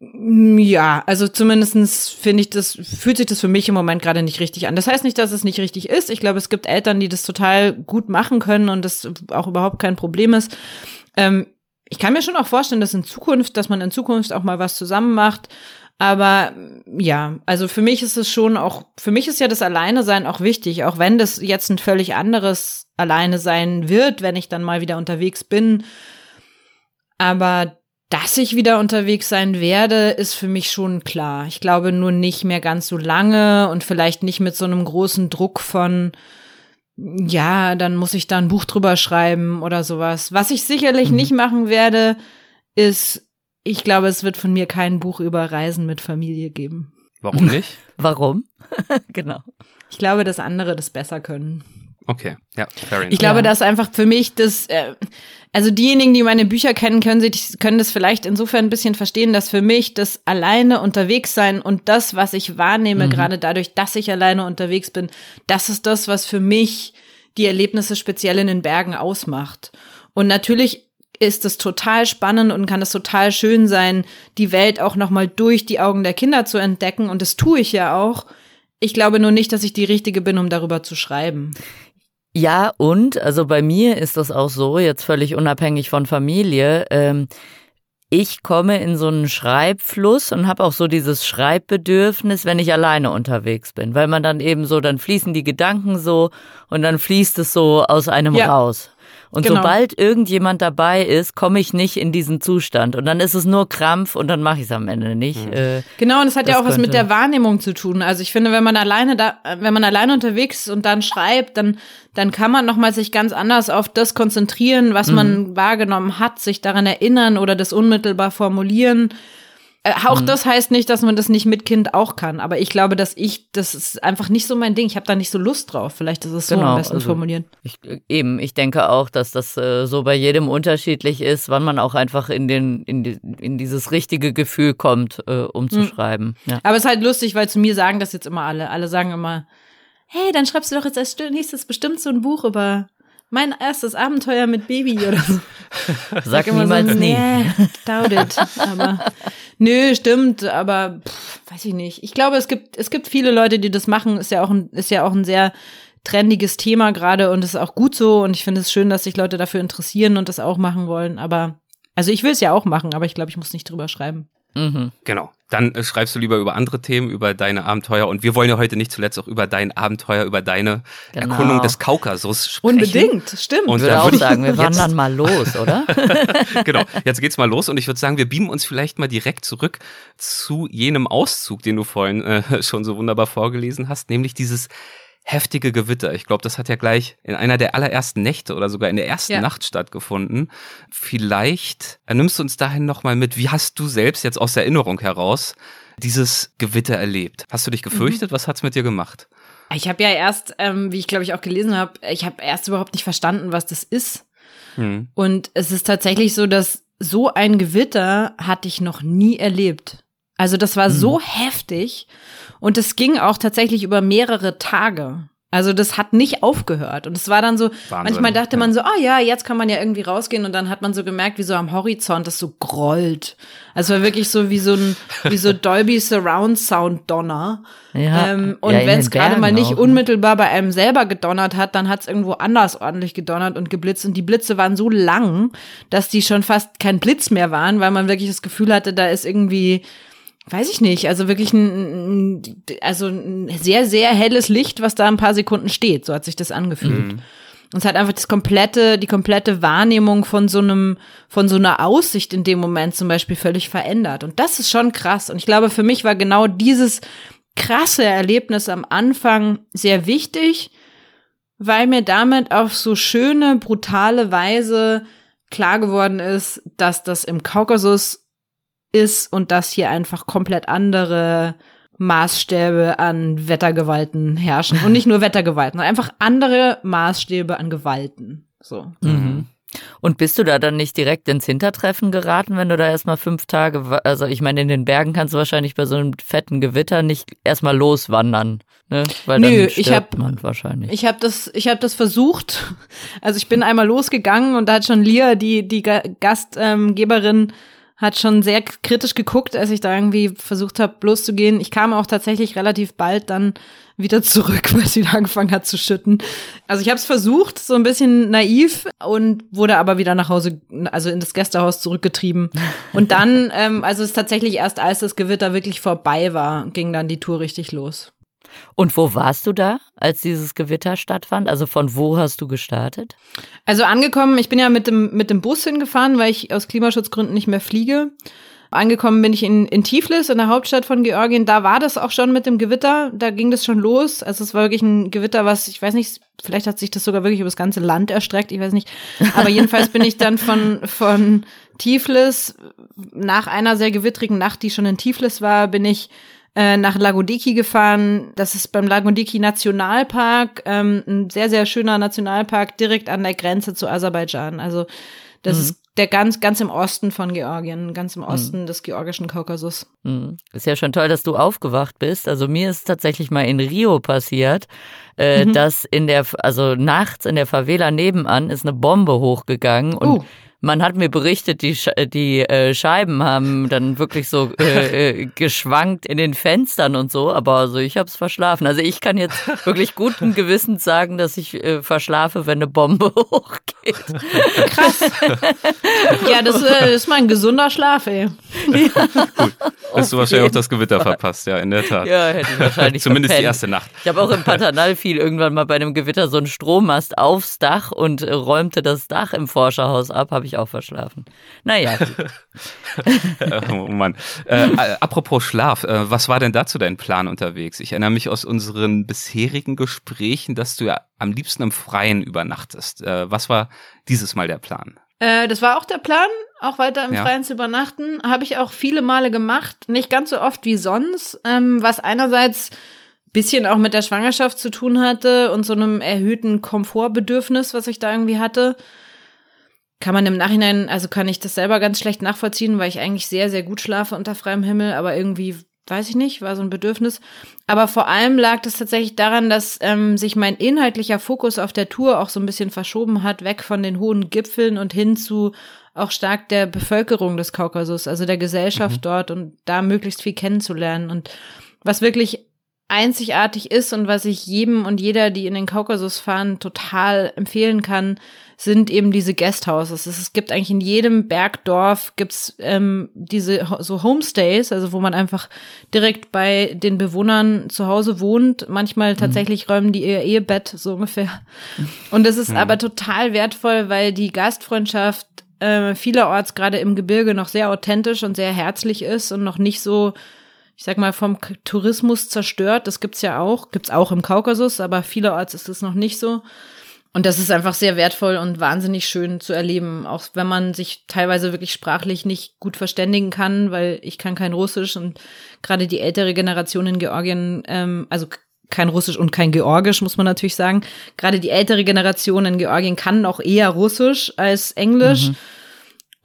ja, also zumindestens finde ich das, fühlt sich das für mich im Moment gerade nicht richtig an. Das heißt nicht, dass es nicht richtig ist. Ich glaube, es gibt Eltern, die das total gut machen können und das auch überhaupt kein Problem ist. Ähm, ich kann mir schon auch vorstellen, dass in Zukunft, dass man in Zukunft auch mal was zusammen macht. Aber ja, also für mich ist es schon auch, für mich ist ja das Alleine sein auch wichtig, auch wenn das jetzt ein völlig anderes Alleine sein wird, wenn ich dann mal wieder unterwegs bin. Aber dass ich wieder unterwegs sein werde, ist für mich schon klar. Ich glaube nur nicht mehr ganz so lange und vielleicht nicht mit so einem großen Druck von, ja, dann muss ich da ein Buch drüber schreiben oder sowas. Was ich sicherlich mhm. nicht machen werde, ist, ich glaube, es wird von mir kein Buch über Reisen mit Familie geben. Warum nicht? Warum? genau. Ich glaube, dass andere das besser können. Okay, ja, fair enough. Ich glaube, ja. dass einfach für mich das, äh, also diejenigen, die meine Bücher kennen, können, sie, können das vielleicht insofern ein bisschen verstehen, dass für mich das alleine unterwegs sein und das, was ich wahrnehme, mhm. gerade dadurch, dass ich alleine unterwegs bin, das ist das, was für mich die Erlebnisse speziell in den Bergen ausmacht. Und natürlich ist es total spannend und kann es total schön sein, die Welt auch nochmal durch die Augen der Kinder zu entdecken. Und das tue ich ja auch. Ich glaube nur nicht, dass ich die Richtige bin, um darüber zu schreiben. Ja, und, also bei mir ist das auch so, jetzt völlig unabhängig von Familie, ähm, ich komme in so einen Schreibfluss und habe auch so dieses Schreibbedürfnis, wenn ich alleine unterwegs bin, weil man dann eben so, dann fließen die Gedanken so und dann fließt es so aus einem ja. raus. Und genau. sobald irgendjemand dabei ist, komme ich nicht in diesen Zustand. Und dann ist es nur Krampf und dann mache ich es am Ende nicht. Mhm. Äh, genau, und es hat ja auch was mit der Wahrnehmung zu tun. Also ich finde, wenn man alleine da, wenn man alleine unterwegs ist und dann schreibt, dann, dann kann man nochmal sich ganz anders auf das konzentrieren, was mhm. man wahrgenommen hat, sich daran erinnern oder das unmittelbar formulieren. Äh, auch mhm. das heißt nicht, dass man das nicht mit Kind auch kann. Aber ich glaube, dass ich, das ist einfach nicht so mein Ding. Ich habe da nicht so Lust drauf. Vielleicht ist es so genau, am besten also formulieren. Ich, eben, ich denke auch, dass das äh, so bei jedem unterschiedlich ist, wann man auch einfach in, den, in, die, in dieses richtige Gefühl kommt, äh, um zu mhm. schreiben. Ja. Aber es ist halt lustig, weil zu mir sagen das jetzt immer alle. Alle sagen immer, hey, dann schreibst du doch jetzt als nächstes bestimmt so ein Buch über mein erstes Abenteuer mit Baby oder so. Sag niemals so, nie. nee, doubt it. Aber nö, stimmt, aber pff, weiß ich nicht. Ich glaube, es gibt, es gibt viele Leute, die das machen. Ist ja auch ein, ist ja auch ein sehr trendiges Thema gerade und ist auch gut so. Und ich finde es schön, dass sich Leute dafür interessieren und das auch machen wollen. Aber, also ich will es ja auch machen, aber ich glaube, ich muss nicht drüber schreiben. Mhm. Genau. Dann äh, schreibst du lieber über andere Themen, über deine Abenteuer. Und wir wollen ja heute nicht zuletzt auch über dein Abenteuer, über deine Genau. Erkundung des Kaukasus sprechen. Unbedingt, stimmt. Und Ich würde auch würde ich sagen, wir wandern mal los, oder? genau, jetzt geht's mal los und ich würde sagen, wir beamen uns vielleicht mal direkt zurück zu jenem Auszug, den du vorhin äh, schon so wunderbar vorgelesen hast, nämlich dieses heftige Gewitter. Ich glaube, das hat ja gleich in einer der allerersten Nächte oder sogar in der ersten Ja. Nacht stattgefunden. Vielleicht äh, nimmst du uns dahin nochmal mit, wie hast du selbst jetzt aus der Erinnerung heraus dieses Gewitter erlebt? Hast du dich gefürchtet? Was hat's mit dir gemacht? Ich habe ja erst, ähm, wie ich glaube ich auch gelesen habe, ich habe erst überhaupt nicht verstanden, was das ist. Hm. Und es ist tatsächlich so, dass so ein Gewitter hatte ich noch nie erlebt. Also das war so heftig und es ging auch tatsächlich über mehrere Tage. Also das hat nicht aufgehört und es war dann so, Wahnsinn, manchmal dachte ja. man so, ah ja, jetzt kann man ja irgendwie rausgehen und dann hat man so gemerkt, wie so am Horizont das so grollt. Also es war wirklich so wie so ein wie so Dolby Surround Sound Donner. Ja. Ähm, und Ja, wenn es gerade mal nicht auch, ne? unmittelbar bei einem selber gedonnert hat, dann hat es irgendwo anders ordentlich gedonnert und geblitzt. Und die Blitze waren so lang, dass die schon fast kein Blitz mehr waren, weil man wirklich das Gefühl hatte, da ist irgendwie, weiß ich nicht, also wirklich ein, also ein sehr, sehr helles Licht, was da ein paar Sekunden steht. So hat sich das angefühlt. Und es hat einfach das komplette, die komplette Wahrnehmung von so einem, von so einer Aussicht in dem Moment zum Beispiel völlig verändert. Und das ist schon krass. Und ich glaube, für mich war genau dieses krasse Erlebnis am Anfang sehr wichtig, weil mir damit auf so schöne, brutale Weise klar geworden ist, dass das im Kaukasus ist und dass hier einfach komplett andere Maßstäbe an Wettergewalten herrschen. Und nicht nur Wettergewalten, sondern einfach andere Maßstäbe an Gewalten. So. Mhm. Und bist du da dann nicht direkt ins Hintertreffen geraten, wenn du da erstmal fünf Tage, also ich meine, in den Bergen kannst du wahrscheinlich bei so einem fetten Gewitter nicht erstmal loswandern, ne? Weil Nö, dann ich hab- man wahrscheinlich. Ich habe das, ich habe das versucht. Also ich bin einmal losgegangen und da hat schon Lia, die die Ga- Gastgeberin, hat schon sehr kritisch geguckt, als ich da irgendwie versucht habe, loszugehen. Ich kam auch tatsächlich relativ bald dann wieder zurück, weil es wieder angefangen hat zu schütten. Also ich habe es versucht, so ein bisschen naiv und wurde aber wieder nach Hause, also in das Gästehaus zurückgetrieben. Und dann, ähm, also es ist tatsächlich erst, als das Gewitter wirklich vorbei war, ging dann die Tour richtig los. Und wo warst du da, als dieses Gewitter stattfand? Also von wo hast du gestartet? Also angekommen, ich bin ja mit dem, mit dem Bus hingefahren, weil ich aus Klimaschutzgründen nicht mehr fliege. Angekommen bin ich in, in Tiflis, in der Hauptstadt von Georgien. Da war das auch schon mit dem Gewitter. Da ging das schon los. Also es war wirklich ein Gewitter, was, ich weiß nicht, vielleicht hat sich das sogar wirklich über das ganze Land erstreckt. Ich weiß nicht. Aber jedenfalls bin ich dann von, von Tiflis nach einer sehr gewittrigen Nacht, die schon in Tiflis war, bin ich äh, nach Lagodiki gefahren. Das ist beim Lagodiki Nationalpark, ähm, ein sehr, sehr schöner Nationalpark direkt an der Grenze zu Aserbaidschan. Also das ist der ganz, ganz im Osten von Georgien, ganz im Osten des georgischen Kaukasus. Hm. Ist ja schon toll, dass du aufgewacht bist. Also mir ist tatsächlich mal in Rio passiert, äh, Mhm. dass in der, also nachts in der Favela nebenan ist eine Bombe hochgegangen und Oh. Man hat mir berichtet, die, die äh, Scheiben haben dann wirklich so äh, äh, geschwankt in den Fenstern und so, aber also ich habe es verschlafen. Also ich kann jetzt wirklich guten Gewissens sagen, dass ich äh, verschlafe, wenn eine Bombe hochgeht. Krass. ja, das, äh, ist mal ein gesunder Schlaf, ey. Hast du wahrscheinlich auch das Gewitter verpasst, ja, in der Tat. Ja, hätte ich wahrscheinlich Zumindest die verpennt. erste Nacht. Ich habe auch im Paternal fiel irgendwann mal bei einem Gewitter so ein Strommast aufs Dach und äh, räumte das Dach im Forscherhaus ab, habe ich auch verschlafen. Naja, oh Mann. Äh, äh, apropos Schlaf, äh, was war denn dazu dein Plan unterwegs? Ich erinnere mich aus unseren bisherigen Gesprächen, dass du ja am liebsten im Freien übernachtest. Äh, was war dieses Mal der Plan? Äh, das war auch der Plan, auch weiter im Ja. Freien zu übernachten. Habe ich auch viele Male gemacht, nicht ganz so oft wie sonst, ähm, was einerseits bisschen auch mit der Schwangerschaft zu tun hatte und so einem erhöhten Komfortbedürfnis, was ich da irgendwie hatte. Kann man im Nachhinein, also kann ich das selber ganz schlecht nachvollziehen, weil ich eigentlich sehr, sehr gut schlafe unter freiem Himmel, aber irgendwie weiß ich nicht, war so ein Bedürfnis. Aber vor allem lag das tatsächlich daran, dass ähm, sich mein inhaltlicher Fokus auf der Tour auch so ein bisschen verschoben hat, weg von den hohen Gipfeln und hin zu auch stark der Bevölkerung des Kaukasus, also der Gesellschaft mhm. dort und da möglichst viel kennenzulernen. Und was wirklich einzigartig ist und was ich jedem und jeder, die in den Kaukasus fahren, total empfehlen kann, sind eben diese Guesthouses. Es gibt eigentlich in jedem Bergdorf gibt's ähm, diese so Homestays, also wo man einfach direkt bei den Bewohnern zu Hause wohnt. Manchmal mhm. tatsächlich mhm. räumen die ihr Ehebett so ungefähr. Und es ist mhm. aber total wertvoll, weil die Gastfreundschaft äh, vielerorts gerade im Gebirge noch sehr authentisch und sehr herzlich ist und noch nicht so ich sag mal, vom Tourismus zerstört. Das gibt's ja auch, gibt's auch im Kaukasus, aber vielerorts ist es noch nicht so. Und das ist einfach sehr wertvoll und wahnsinnig schön zu erleben, auch wenn man sich teilweise wirklich sprachlich nicht gut verständigen kann, weil ich kann kein Russisch und gerade die ältere Generation in Georgien, ähm, also kein Russisch und kein Georgisch, muss man natürlich sagen. Gerade die ältere Generation in Georgien kann auch eher Russisch als Englisch. Mhm.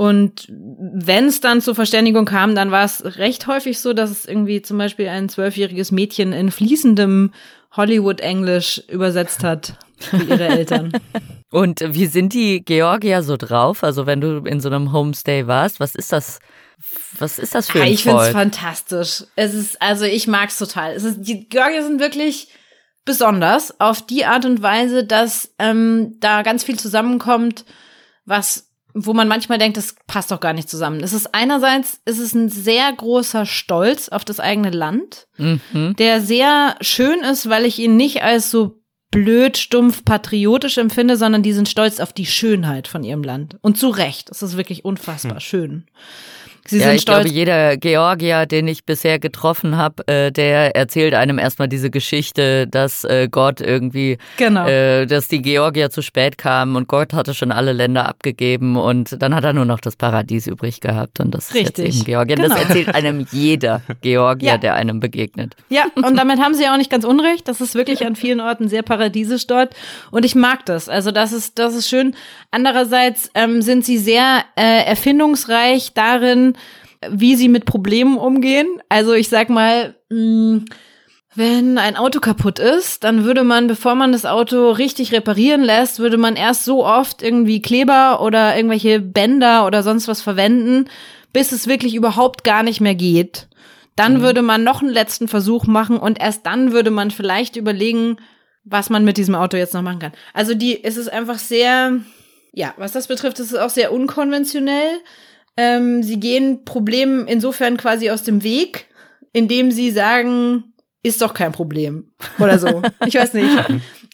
Und wenn es dann zur Verständigung kam, dann war es recht häufig so, dass es irgendwie zum Beispiel ein zwölfjähriges Mädchen in fließendem Hollywood-Englisch übersetzt hat für ihre Eltern. Und wie sind die Georgier so drauf? Also wenn du in so einem Homestay warst, was ist das? Was ist das für ein Ich finde es fantastisch. Es ist, also ich mag es total. Es ist, die Georgier sind wirklich besonders auf die Art und Weise, dass ähm, da ganz viel zusammenkommt, was wo man manchmal denkt, das passt doch gar nicht zusammen. Es ist einerseits, es ist ein sehr großer Stolz auf das eigene Land, mhm. der sehr schön ist, weil ich ihn nicht als so blöd, stumpf, patriotisch empfinde, sondern die sind stolz auf die Schönheit von ihrem Land. Und zu Recht. Es ist wirklich unfassbar hm. schön. Sie ja, sind ich stolz. glaube, jeder Georgier, den ich bisher getroffen habe, äh, der erzählt einem erstmal diese Geschichte, dass äh, Gott irgendwie, genau. äh, dass die Georgier zu spät kamen und Gott hatte schon alle Länder abgegeben und dann hat er nur noch das Paradies übrig gehabt und das Richtig. ist jetzt eben Georgien. Genau. Das erzählt einem jeder Georgier, ja. der einem begegnet. Ja, und damit haben sie auch nicht ganz unrecht. Das ist wirklich an vielen Orten sehr paradiesisch dort und ich mag das. Also das ist, das ist schön. Andererseits ähm, sind sie sehr äh, erfindungsreich darin, wie sie mit Problemen umgehen. Also ich sag mal, mh, mm, wenn ein Auto kaputt ist, dann würde man, bevor man das Auto richtig reparieren lässt, würde man erst so oft irgendwie Kleber oder irgendwelche Bänder oder sonst was verwenden, bis es wirklich überhaupt gar nicht mehr geht. Dann mhm. würde man noch einen letzten Versuch machen und erst dann würde man vielleicht überlegen, was man mit diesem Auto jetzt noch machen kann. Also die, es ist einfach sehr, ja, was das betrifft, ist es auch sehr unkonventionell. Ähm, sie gehen Problemen insofern quasi aus dem Weg, indem sie sagen, ist doch kein Problem oder so. Ich weiß nicht.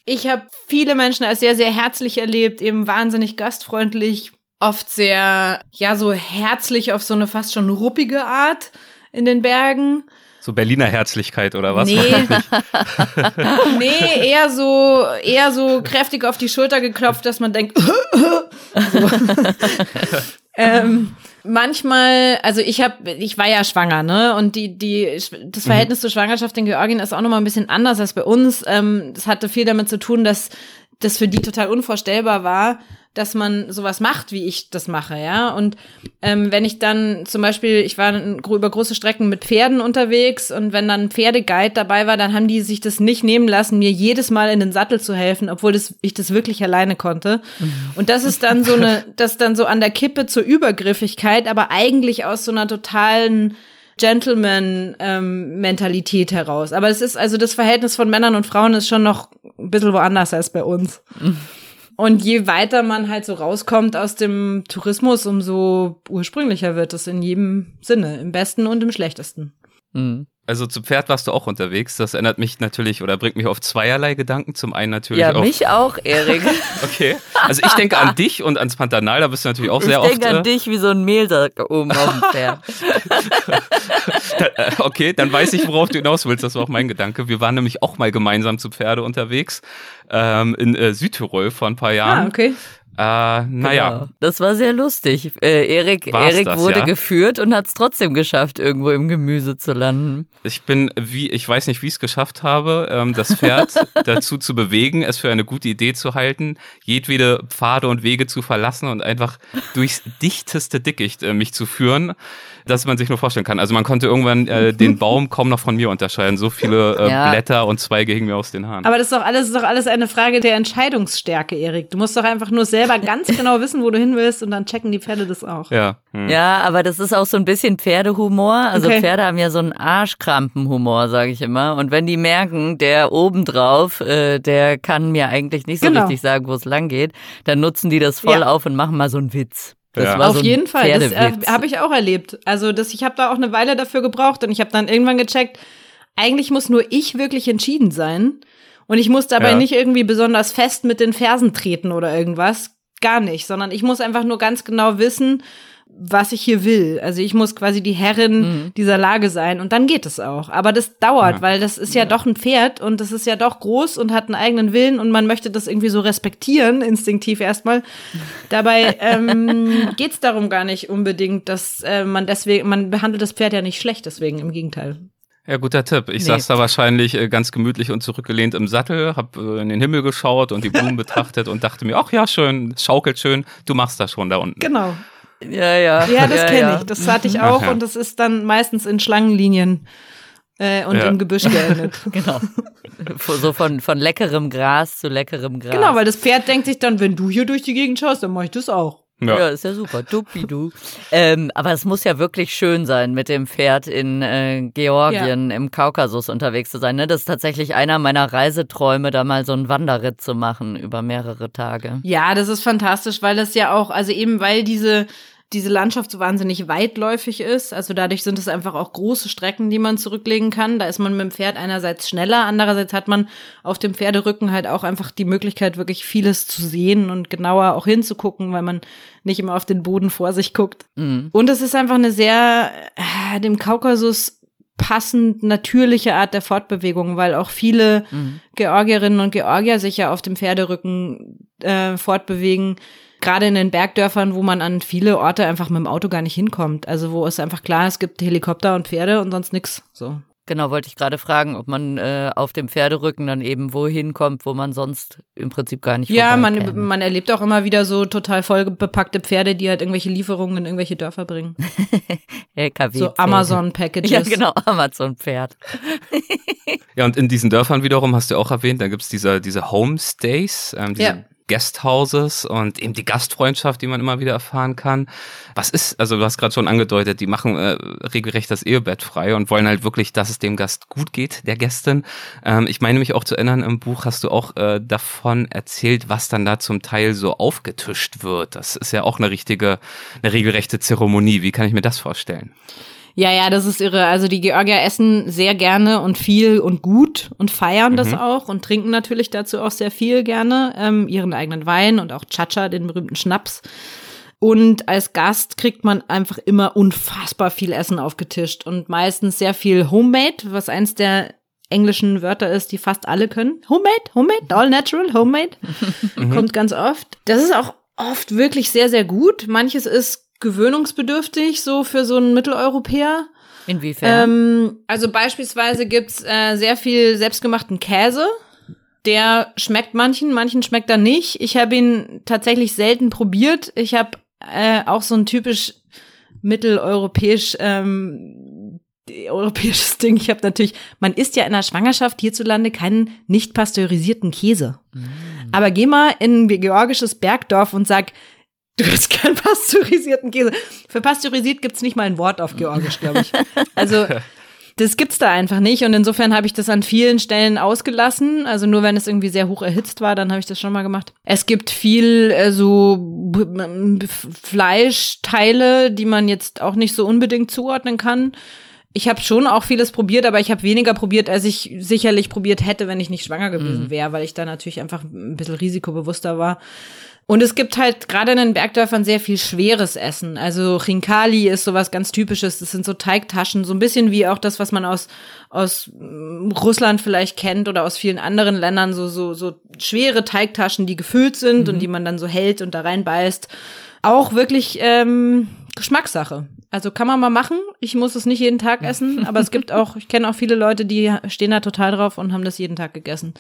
Ich habe viele Menschen als sehr, sehr herzlich erlebt, eben wahnsinnig gastfreundlich, oft sehr, ja, so herzlich auf so eine fast schon ruppige Art in den Bergen. So Berliner Herzlichkeit oder was? Nee. nee, eher so, eher so kräftig auf die Schulter geklopft, dass man denkt, so. ähm, manchmal, also ich habe, ich war ja schwanger, ne? Und die, die, das Verhältnis mhm. zur Schwangerschaft in Georgien ist auch nochmal ein bisschen anders als bei uns. Ähm, das hatte viel damit zu tun, dass das für die total unvorstellbar war, dass man sowas macht, wie ich das mache, ja. Und ähm, wenn ich dann zum Beispiel, ich war über große Strecken mit Pferden unterwegs und wenn dann ein Pferdeguide dabei war, dann haben die sich das nicht nehmen lassen, mir jedes Mal in den Sattel zu helfen, obwohl das, ich das wirklich alleine konnte. Und das ist dann so eine, das dann so an der Kippe zur Übergriffigkeit, aber eigentlich aus so einer totalen Gentleman-Mentalität ähm, heraus. Aber es ist also das Verhältnis von Männern und Frauen ist schon noch ein bisschen woanders als bei uns. Und je weiter man halt so rauskommt aus dem Tourismus, umso ursprünglicher wird es in jedem Sinne, im besten und im schlechtesten. Mhm. Also zu Pferd warst du auch unterwegs. Das erinnert mich natürlich oder bringt mich auf zweierlei Gedanken. Zum einen natürlich ja, auf. Ja, mich auch, Erik. okay. Also ich denke an dich und ans Pantanal, da bist du natürlich auch ich sehr oft. Ich denke an äh, dich wie so ein Mehlsack oben auf dem Pferd. Äh, okay, dann weiß ich, worauf du hinaus willst. Das war auch mein Gedanke. Wir waren nämlich auch mal gemeinsam zu Pferde unterwegs ähm, in äh, Südtirol vor ein paar Jahren. Ah, okay. Äh, naja. Genau. Das war sehr lustig. Äh, Erik, War's Erik das, wurde ja? geführt und hat es trotzdem geschafft, irgendwo im Gemüse zu landen. Ich bin, wie, ich weiß nicht, wie ich es geschafft habe, ähm, das Pferd dazu zu bewegen, es für eine gute Idee zu halten, jedwede Pfade und Wege zu verlassen und einfach durchs dichteste Dickicht äh, mich zu führen, dass man sich nur vorstellen kann. Also man konnte irgendwann äh, den Baum kaum noch von mir unterscheiden. So viele äh, Ja. Blätter und Zweige hingen mir aus den Haaren. Aber das ist doch alles, ist doch alles eine Frage der Entscheidungsstärke, Erik. Du musst doch einfach nur selber ganz genau wissen, wo du hin willst und dann checken die Pferde das auch. ja. Hm. Ja, aber das ist auch so ein bisschen Pferdehumor. Also Okay. Pferde haben ja so einen Arschkrampenhumor, sage ich immer. Und wenn die merken, der obendrauf, äh, der kann mir eigentlich nicht so Genau. richtig sagen, wo es lang geht, dann nutzen die das voll Ja. auf und machen mal so einen Witz. Das Ja. war Auf so jeden Fall. Das äh, habe ich auch erlebt. Also das, ich habe da auch eine Weile dafür gebraucht und ich habe dann irgendwann gecheckt, eigentlich muss nur ich wirklich entschieden sein. Und ich muss dabei Ja. nicht irgendwie besonders fest mit den Fersen treten oder irgendwas. Gar nicht, sondern ich muss einfach nur ganz genau wissen, was ich hier will. Also ich muss quasi die Herrin Mhm. dieser Lage sein und dann geht es auch. Aber das dauert, Ja. weil das ist ja, doch ein Pferd und das ist ja doch groß und hat einen eigenen Willen und man möchte das irgendwie so respektieren, instinktiv erstmal. Dabei ähm, geht es darum gar nicht unbedingt, dass äh, man deswegen, man behandelt das Pferd ja nicht schlecht, deswegen im Gegenteil. Ja, guter Tipp. Ich Nee. saß da wahrscheinlich äh, ganz gemütlich und zurückgelehnt im Sattel, hab äh, in den Himmel geschaut und die Blumen betrachtet und dachte mir, ach ja, schön, schaukelt schön, du machst das schon da unten. Genau. Ja, ja. Ja, das kenne ja. ich. Das hatte ich auch Ach ja. und das ist dann meistens in Schlangenlinien äh, und Ja. im Gebüsch geendet. Genau. So von, von leckerem Gras zu leckerem Gras. genau, weil das Pferd denkt sich dann, wenn du hier durch die Gegend schaust, dann mach ich das auch. Ja. ist ja super. Dupidu. ähm, aber es muss ja wirklich schön sein, mit dem Pferd in äh, Georgien im Kaukasus unterwegs zu sein. Ne? Das ist tatsächlich einer meiner Reiseträume, da mal so einen Wanderritt zu machen über mehrere Tage. Ja, das ist fantastisch, weil das ja auch, also eben weil diese diese Landschaft so wahnsinnig weitläufig ist. Also dadurch sind es einfach auch große Strecken, die man zurücklegen kann. Da ist man mit dem Pferd einerseits schneller, andererseits hat man auf dem Pferderücken halt auch einfach die Möglichkeit, wirklich vieles zu sehen und genauer auch hinzugucken, weil man nicht immer auf den Boden vor sich guckt. Mhm. Und es ist einfach eine sehr äh, dem Kaukasus passend natürliche Art der Fortbewegung, weil auch viele Mhm. Georgierinnen und Georgier sich ja auf dem Pferderücken äh, fortbewegen. Gerade in den Bergdörfern, wo man an viele Orte einfach mit dem Auto gar nicht hinkommt. Also wo es einfach klar, es gibt Helikopter und Pferde und sonst nix. So. Genau, wollte ich gerade fragen, ob man äh, auf dem Pferderücken dann eben wohin kommt, wo man sonst im Prinzip gar nicht Ja, man, man erlebt auch immer wieder so total voll bepackte Pferde, die halt irgendwelche Lieferungen in irgendwelche Dörfer bringen. LKW. So Amazon-Packages. Ja, genau, Amazon-Pferd. Ja, und in diesen Dörfern wiederum hast du auch erwähnt, da gibt's diese, diese Homestays, ähm, diese Ja. Guesthouses und eben die Gastfreundschaft, die man immer wieder erfahren kann. Was ist, also du hast gerade schon angedeutet, die machen äh, regelrecht das Ehebett frei und wollen halt wirklich, dass es dem Gast gut geht, der Gästin. Ähm, ich meine mich auch zu erinnern, im Buch hast du auch äh, davon erzählt, was dann da zum Teil so aufgetischt wird. Das ist ja auch eine richtige, eine regelrechte Zeremonie. Wie kann ich mir das vorstellen? Ja, ja, das ist irre. Also die Georgier essen sehr gerne und viel und gut und feiern das auch und trinken natürlich dazu auch sehr viel gerne ähm, ihren eigenen Wein und auch Chacha, den berühmten Schnaps. Und als Gast kriegt man einfach immer unfassbar viel Essen aufgetischt und meistens sehr viel Homemade, was eins der englischen Wörter ist, die fast alle können. Homemade, Homemade, all natural, Homemade. Kommt ganz oft. Das ist auch oft wirklich sehr, sehr gut. Manches ist gewöhnungsbedürftig, so für so einen Mitteleuropäer. Inwiefern? Ähm, also beispielsweise gibt's äh, sehr viel selbstgemachten Käse. Der schmeckt manchen, manchen schmeckt er nicht. Ich habe ihn tatsächlich selten probiert. Ich habe äh, auch so ein typisch mitteleuropäisch ähm, europäisches Ding. Ich habe natürlich, man isst ja in der Schwangerschaft hierzulande keinen nicht pasteurisierten Käse. Aber geh mal in ein georgisches Bergdorf und sag, du hast keinen pasteurisierten Käse. Für pasteurisiert gibt's nicht mal ein Wort auf Georgisch, glaube ich. Also das gibt's da einfach nicht und insofern habe ich das an vielen Stellen ausgelassen. Also nur wenn es irgendwie sehr hoch erhitzt war, dann habe ich das schon mal gemacht. Es gibt viel äh, so Fleischteile, die man jetzt auch nicht so unbedingt zuordnen kann. Ich habe schon auch vieles probiert, aber ich habe weniger probiert, als ich sicherlich probiert hätte, wenn ich nicht schwanger gewesen wäre, weil ich da natürlich einfach ein bisschen risikobewusster war. Und es gibt halt gerade in den Bergdörfern sehr viel schweres Essen. Also Chinkali ist sowas ganz typisches. Das sind so Teigtaschen, so ein bisschen wie auch das, was man aus, aus mm, Russland vielleicht kennt oder aus vielen anderen Ländern. So, so, so schwere Teigtaschen, die gefüllt sind mhm. und die man dann so hält und da reinbeißt. Auch wirklich ähm, Geschmackssache. Also kann man mal machen. Ich muss es nicht jeden Tag essen, aber es gibt auch, ich kenne auch viele Leute, die stehen da total drauf und haben das jeden Tag gegessen.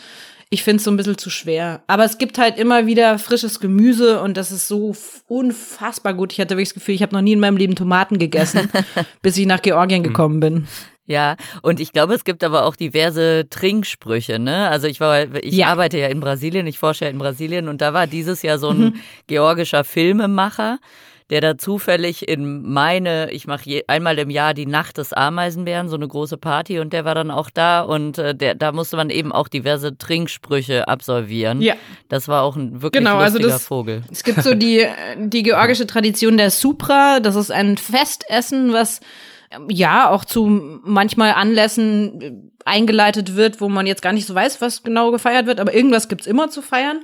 Ich finde es so ein bisschen zu schwer. Aber es gibt halt immer wieder frisches Gemüse und das ist so unfassbar gut. Ich hatte wirklich das Gefühl, ich habe noch nie in meinem Leben Tomaten gegessen, bis ich nach Georgien gekommen bin. Ja, und ich glaube, es gibt aber auch diverse Trinksprüche, ne? Also ich war, ich ja. arbeite ja in Brasilien, ich forsche ja in Brasilien und da war dieses Jahr so ein mhm. georgischer Filmemacher, der da zufällig in meine, ich mache einmal im Jahr die Nacht des Ameisenbären, so eine große Party und der war dann auch da und äh, der, da musste man eben auch diverse Trinksprüche absolvieren. Ja. Das war auch ein wirklich genau, also lustiger also das, Vogel. Es gibt so die, die georgische Tradition der Supra, das ist ein Festessen, was ja auch zu manchmal Anlässen eingeleitet wird, wo man jetzt gar nicht so weiß, was genau gefeiert wird, aber irgendwas gibt's immer zu feiern.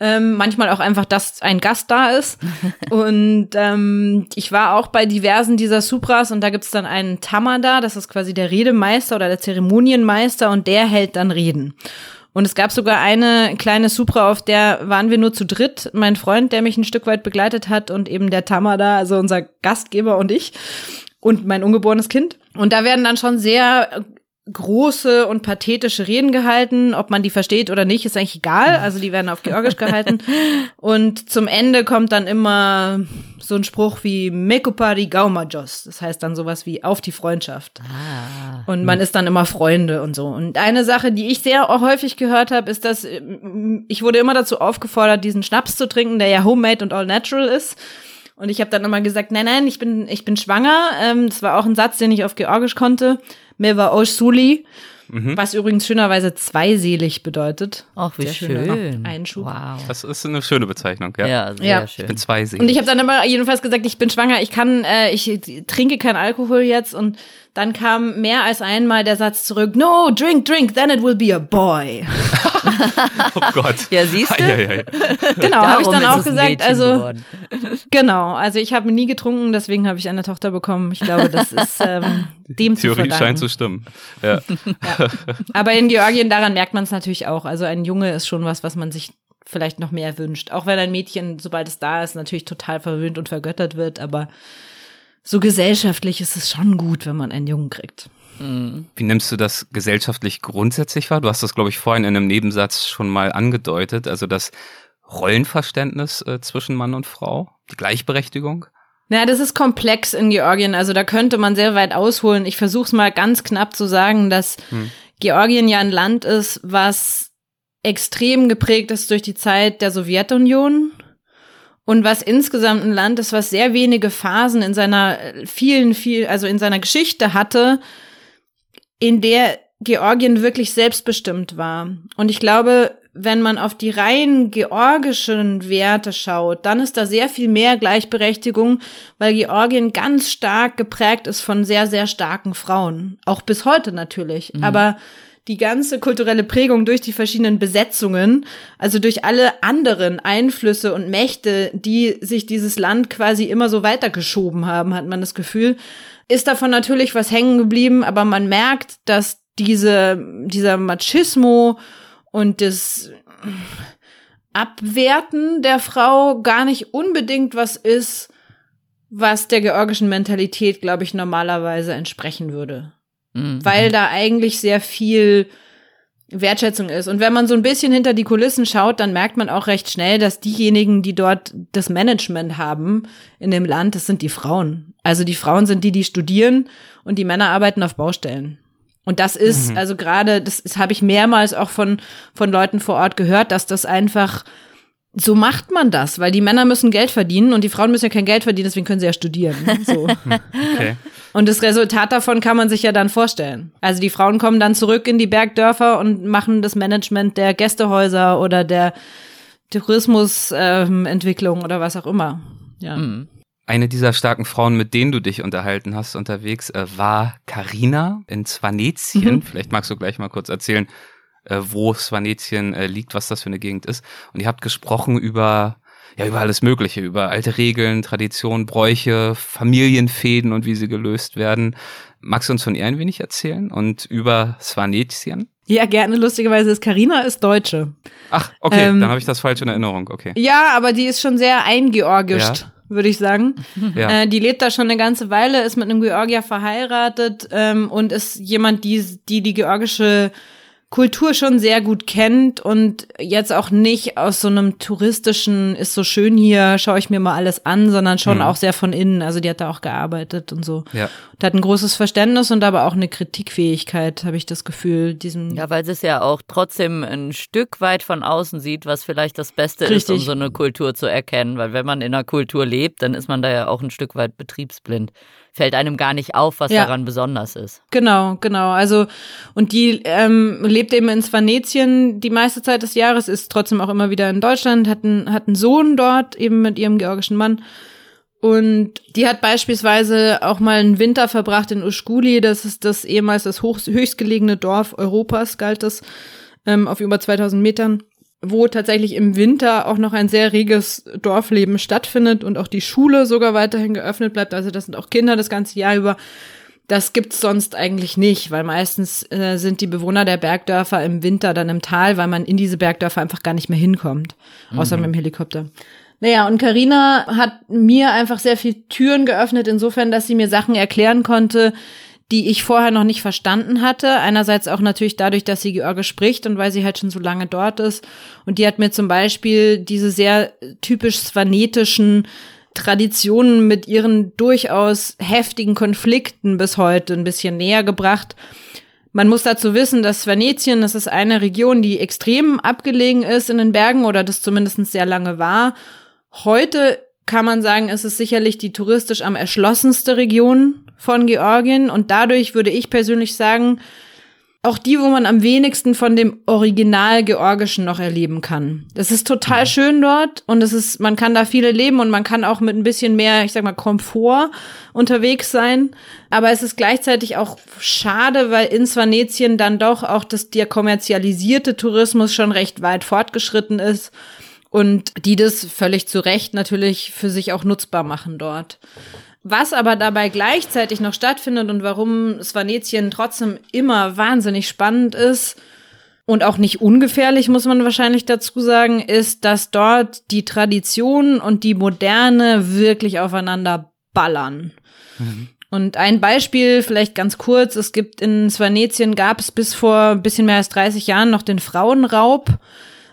Ähm, manchmal auch einfach, dass ein Gast da ist. und ähm, ich war auch bei diversen dieser Supras und da gibt's dann einen Tamada, das ist quasi der Redemeister oder der Zeremonienmeister und der hält dann Reden. Und es gab sogar eine kleine Supra, auf der waren wir nur zu dritt. Mein Freund, der mich ein Stück weit begleitet hat und eben der Tamada, also unser Gastgeber und ich und mein ungeborenes Kind. Und da werden dann schon sehr große und pathetische Reden gehalten. Ob man die versteht oder nicht, ist eigentlich egal. Also die werden auf Georgisch gehalten. Und zum Ende kommt dann immer so ein Spruch wie Mekupari Gaumajos. Das heißt dann sowas wie auf die Freundschaft. Ah. Und man ist dann immer Freunde und so. Und eine Sache, die ich sehr häufig gehört habe, ist, dass ich wurde immer dazu aufgefordert, diesen Schnaps zu trinken, der ja homemade und all natural ist. Und ich habe dann immer gesagt, nein, nein, ich bin, ich bin schwanger. Ähm, das war auch ein Satz, den ich auf Georgisch konnte. Meva Oshsuli. Mhm. Was übrigens schönerweise zweiselig bedeutet. Ach, wie sehr schön. Einschub. Wow. Das ist eine schöne Bezeichnung, ja. Ja, sehr ja. schön. Ich bin zweiselig. Und ich habe dann immer jedenfalls gesagt, ich bin schwanger, ich kann, äh, ich trinke keinen Alkohol jetzt und dann kam mehr als einmal der Satz zurück, no, drink, drink, then it will be a boy. oh Gott. Ja, siehst du? Genau, habe ich dann auch gesagt. Also geworden. genau, also ich habe nie getrunken, deswegen habe ich eine Tochter bekommen. Ich glaube, das ist ähm, dem Theorie zu scheint zu stimmen. Ja. ja. Aber in Georgien, daran merkt man es natürlich auch. Also ein Junge ist schon was, was man sich vielleicht noch mehr wünscht. Auch wenn ein Mädchen, sobald es da ist, natürlich total verwöhnt und vergöttert wird, aber so gesellschaftlich ist es schon gut, wenn man einen Jungen kriegt. Wie nimmst du das gesellschaftlich grundsätzlich wahr? Du hast das, glaube ich, vorhin in einem Nebensatz schon mal angedeutet. Also das Rollenverständnis äh, zwischen Mann und Frau, die Gleichberechtigung. Na, das ist komplex in Georgien. Also da könnte man sehr weit ausholen. Ich versuche es mal ganz knapp zu sagen, dass hm. Georgien ja ein Land ist, was extrem geprägt ist durch die Zeit der Sowjetunion und was insgesamt ein Land ist, was sehr wenige Phasen in seiner vielen, viel, also in seiner Geschichte hatte, in der Georgien wirklich selbstbestimmt war. Und ich glaube, wenn man auf die rein georgischen Werte schaut, dann ist da sehr viel mehr Gleichberechtigung, weil Georgien ganz stark geprägt ist von sehr, sehr starken Frauen. Auch bis heute natürlich. Mhm. Aber die ganze kulturelle Prägung durch die verschiedenen Besetzungen, also durch alle anderen Einflüsse und Mächte, die sich dieses Land quasi immer so weitergeschoben haben, hat man das Gefühl, ist davon natürlich was hängen geblieben, aber man merkt, dass diese, dieser Machismo und das Abwerten der Frau gar nicht unbedingt was ist, was der georgischen Mentalität, glaube ich, normalerweise entsprechen würde mhm. weil da eigentlich sehr viel Wertschätzung ist. Und wenn man so ein bisschen hinter die Kulissen schaut, dann merkt man auch recht schnell, dass diejenigen, die dort das Management haben in dem Land, das sind die Frauen. Also die Frauen sind die, die studieren und die Männer arbeiten auf Baustellen. Und das ist, mhm. also gerade, das, das habe ich mehrmals auch von, von Leuten vor Ort gehört, dass das einfach so macht man das, weil die Männer müssen Geld verdienen und die Frauen müssen ja kein Geld verdienen, deswegen können sie ja studieren. So. okay. Und das Resultat davon kann man sich ja dann vorstellen. Also die Frauen kommen dann zurück in die Bergdörfer und machen das Management der Gästehäuser oder der Tourismusentwicklung ähm, oder was auch immer. Ja. Mhm. Eine dieser starken Frauen, mit denen du dich unterhalten hast unterwegs, äh, war Karina in Svanetien. Mhm. Vielleicht magst du gleich mal kurz erzählen, äh, wo Svanetien äh, liegt, was das für eine Gegend ist. Und ihr habt gesprochen über ja, über alles Mögliche, über alte Regeln, Traditionen, Bräuche, Familienfäden und wie sie gelöst werden. Magst du uns von ihr ein wenig erzählen und über Svanetien? Ja, gerne. Lustigerweise ist Karina ist Deutsche. Ach, okay, ähm, dann habe ich das falsch in Erinnerung. Okay. Ja, aber die ist schon sehr eingeorgischt. Ja würde ich sagen. Ja. Äh, die lebt da schon eine ganze Weile, ist mit einem Georgier verheiratet ähm, und ist jemand, die, die die georgische Kultur schon sehr gut kennt und jetzt auch nicht aus so einem touristischen, ist so schön hier, schaue ich mir mal alles an, sondern schon mhm. auch sehr von innen. Also die hat da auch gearbeitet und so. Ja. Und hat ein großes Verständnis und aber auch eine Kritikfähigkeit, habe ich das Gefühl. Diesem ja, weil sie es ja auch trotzdem ein Stück weit von außen sieht, was vielleicht das Beste Richtig. ist, um so eine Kultur zu erkennen. Weil wenn man in einer Kultur lebt, dann ist man da ja auch ein Stück weit betriebsblind fällt einem gar nicht auf, was ja. daran besonders ist. Genau, genau. Also und die ähm, lebt eben in Svanetien die meiste Zeit des Jahres, ist trotzdem auch immer wieder in Deutschland, hat einen, hat einen Sohn dort eben mit ihrem georgischen Mann. Und die hat beispielsweise auch mal einen Winter verbracht in Uschkuli, das ist das ehemals das hoch, höchstgelegene Dorf Europas, galt das, ähm, auf über 2000 Metern wo tatsächlich im Winter auch noch ein sehr reges Dorfleben stattfindet und auch die Schule sogar weiterhin geöffnet bleibt. Also das sind auch Kinder das ganze Jahr über. Das gibt's sonst eigentlich nicht, weil meistens äh, sind die Bewohner der Bergdörfer im Winter dann im Tal, weil man in diese Bergdörfer einfach gar nicht mehr hinkommt, außer mhm. mit dem Helikopter. Naja, und Karina hat mir einfach sehr viel Türen geöffnet, insofern, dass sie mir Sachen erklären konnte, die ich vorher noch nicht verstanden hatte. Einerseits auch natürlich dadurch, dass sie Georgisch spricht und weil sie halt schon so lange dort ist. Und die hat mir zum Beispiel diese sehr typisch svanetischen Traditionen mit ihren durchaus heftigen Konflikten bis heute ein bisschen näher gebracht. Man muss dazu wissen, dass Svanetien, das ist eine Region, die extrem abgelegen ist in den Bergen oder das zumindest sehr lange war. Heute kann man sagen, ist es sicherlich die touristisch am erschlossenste Region von Georgien und dadurch würde ich persönlich sagen, auch die, wo man am wenigsten von dem Original Georgischen noch erleben kann. Das ist total mhm. schön dort und es ist, man kann da viele leben und man kann auch mit ein bisschen mehr, ich sag mal, Komfort unterwegs sein. Aber es ist gleichzeitig auch schade, weil in Svanetien dann doch auch das, der kommerzialisierte Tourismus schon recht weit fortgeschritten ist und die das völlig zu Recht natürlich für sich auch nutzbar machen dort. Was aber dabei gleichzeitig noch stattfindet und warum Svanetien trotzdem immer wahnsinnig spannend ist und auch nicht ungefährlich, muss man wahrscheinlich dazu sagen, ist, dass dort die Tradition und die Moderne wirklich aufeinander ballern. Mhm. Und ein Beispiel, vielleicht ganz kurz, es gibt in Svanetien gab es bis vor ein bisschen mehr als 30 Jahren noch den Frauenraub.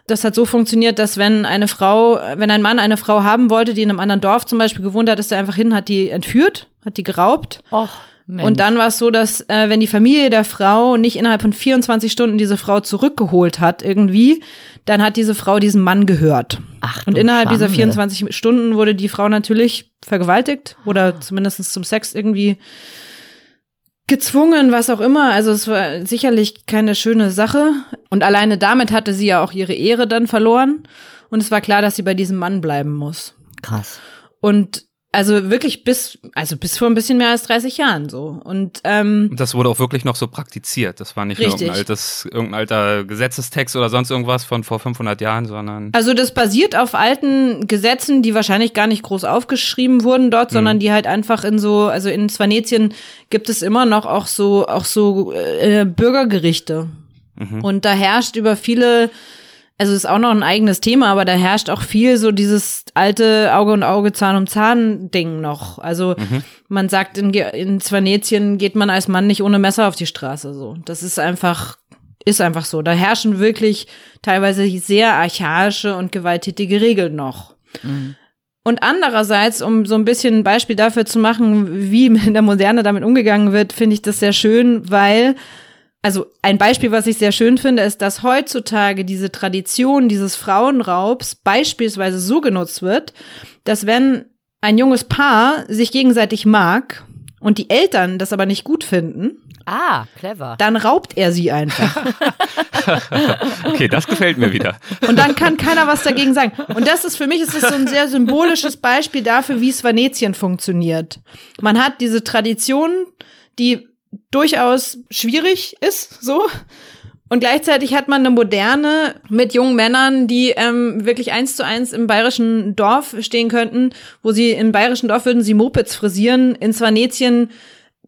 Das hat so funktioniert, dass wenn eine Frau, wenn ein Mann eine Frau haben wollte, die in einem anderen Dorf zum Beispiel gewohnt hat, ist er einfach hin, hat die entführt, hat die geraubt. Och. Mensch. Und dann war es so, dass äh, wenn die Familie der Frau nicht innerhalb von 24 Stunden diese Frau zurückgeholt hat, irgendwie, dann hat diese Frau diesem Mann gehört. Ach, und innerhalb Schande. dieser 24 Stunden wurde die Frau natürlich vergewaltigt oder zumindest zum Sex irgendwie gezwungen, was auch immer. Also es war sicherlich keine schöne Sache. Und alleine damit hatte sie ja auch ihre Ehre dann verloren. Und es war klar, dass sie bei diesem Mann bleiben muss. Krass. Und also wirklich bis, also bis vor ein bisschen mehr als 30 Jahren so. Und ähm, das wurde auch wirklich noch so praktiziert. Das war nicht irgendein, altes, irgendein alter Gesetzestext oder sonst irgendwas von vor 500 Jahren, sondern. Also das basiert auf alten Gesetzen, die wahrscheinlich gar nicht groß aufgeschrieben wurden dort, mhm. sondern die halt einfach in so, also in Svanetien gibt es immer noch auch so, auch so äh, Bürgergerichte. Mhm. Und da herrscht über viele also ist auch noch ein eigenes Thema, aber da herrscht auch viel so dieses alte Auge und Auge, Zahn um Zahn Ding noch. Also mhm. man sagt, in, in Svanetien geht man als Mann nicht ohne Messer auf die Straße. So, das ist einfach ist einfach so. Da herrschen wirklich teilweise sehr archaische und gewalttätige Regeln noch. Mhm. Und andererseits, um so ein bisschen ein Beispiel dafür zu machen, wie in der Moderne damit umgegangen wird, finde ich das sehr schön, weil also ein Beispiel, was ich sehr schön finde, ist, dass heutzutage diese Tradition dieses Frauenraubs beispielsweise so genutzt wird, dass wenn ein junges Paar sich gegenseitig mag und die Eltern das aber nicht gut finden, Ah, clever. Dann raubt er sie einfach. okay, das gefällt mir wieder. Und dann kann keiner was dagegen sagen. Und das ist für mich ist das so ein sehr symbolisches Beispiel dafür, wie Svanetien funktioniert. Man hat diese Tradition, die durchaus schwierig ist, so. Und gleichzeitig hat man eine moderne mit jungen Männern, die ähm, wirklich eins zu eins im bayerischen Dorf stehen könnten, wo sie im bayerischen Dorf würden sie Mopeds frisieren. In Svanetien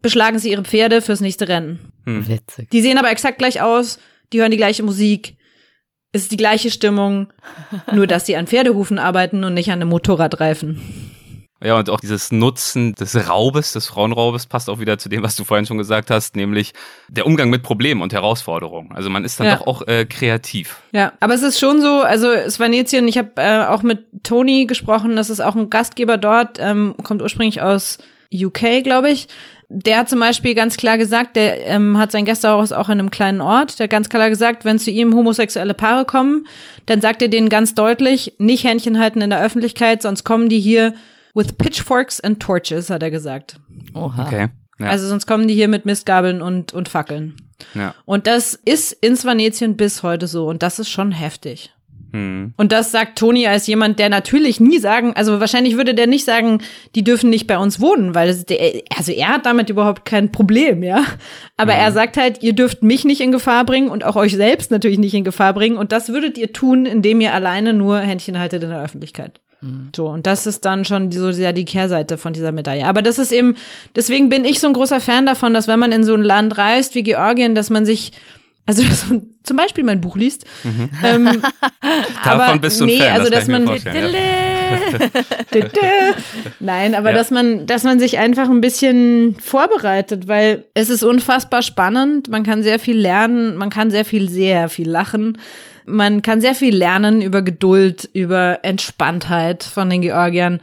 beschlagen sie ihre Pferde fürs nächste Rennen. Hm. Witzig. Die sehen aber exakt gleich aus, die hören die gleiche Musik. Es ist die gleiche Stimmung, nur dass sie an Pferdehufen arbeiten und nicht an einem Motorradreifen. Ja, und auch dieses Nutzen des Raubes, des Frauenraubes passt auch wieder zu dem, was du vorhin schon gesagt hast, nämlich der Umgang mit Problemen und Herausforderungen. Also man ist dann Ja. doch auch äh, kreativ. Ja, aber es ist schon so, also Svanetien, ich habe äh, auch mit Toni gesprochen, das ist auch ein Gastgeber dort, ähm, kommt ursprünglich aus UK, glaube ich. Der hat zum Beispiel ganz klar gesagt, der ähm, hat sein Gästehaus auch in einem kleinen Ort, der hat ganz klar gesagt, wenn zu ihm homosexuelle Paare kommen, dann sagt er denen ganz deutlich, nicht Händchen halten in der Öffentlichkeit, sonst kommen die hier with pitchforks and torches, hat er gesagt. Oha. Okay. Ja. Also sonst kommen die hier mit Mistgabeln und, und Fackeln. ja. Und das ist in Svanetien bis heute so und das ist schon heftig. Hm. Und das sagt Toni als jemand, der natürlich nie sagen, also wahrscheinlich würde der nicht sagen, die dürfen nicht bei uns wohnen, weil der, also er hat damit überhaupt kein Problem, ja. Aber er sagt halt, ihr dürft mich nicht in Gefahr bringen und auch euch selbst natürlich nicht in Gefahr bringen. Und das würdet ihr tun, indem ihr alleine nur Händchen haltet in der Öffentlichkeit. So, und das ist dann schon so sehr die Kehrseite von dieser Medaille. Aber das ist eben, deswegen bin ich so ein großer Fan davon, dass wenn man in so ein Land reist wie Georgien, dass man sich, also dass man zum Beispiel mein Buch liest. Ähm, Davon aber bist du ein nee, Fan, also das dass man. Nein, aber Ja. dass man, dass man sich einfach ein bisschen vorbereitet, weil es ist unfassbar spannend. Man kann sehr viel lernen, man kann sehr viel, sehr viel lachen. Man kann sehr viel lernen über Geduld, über Entspanntheit von den Georgiern.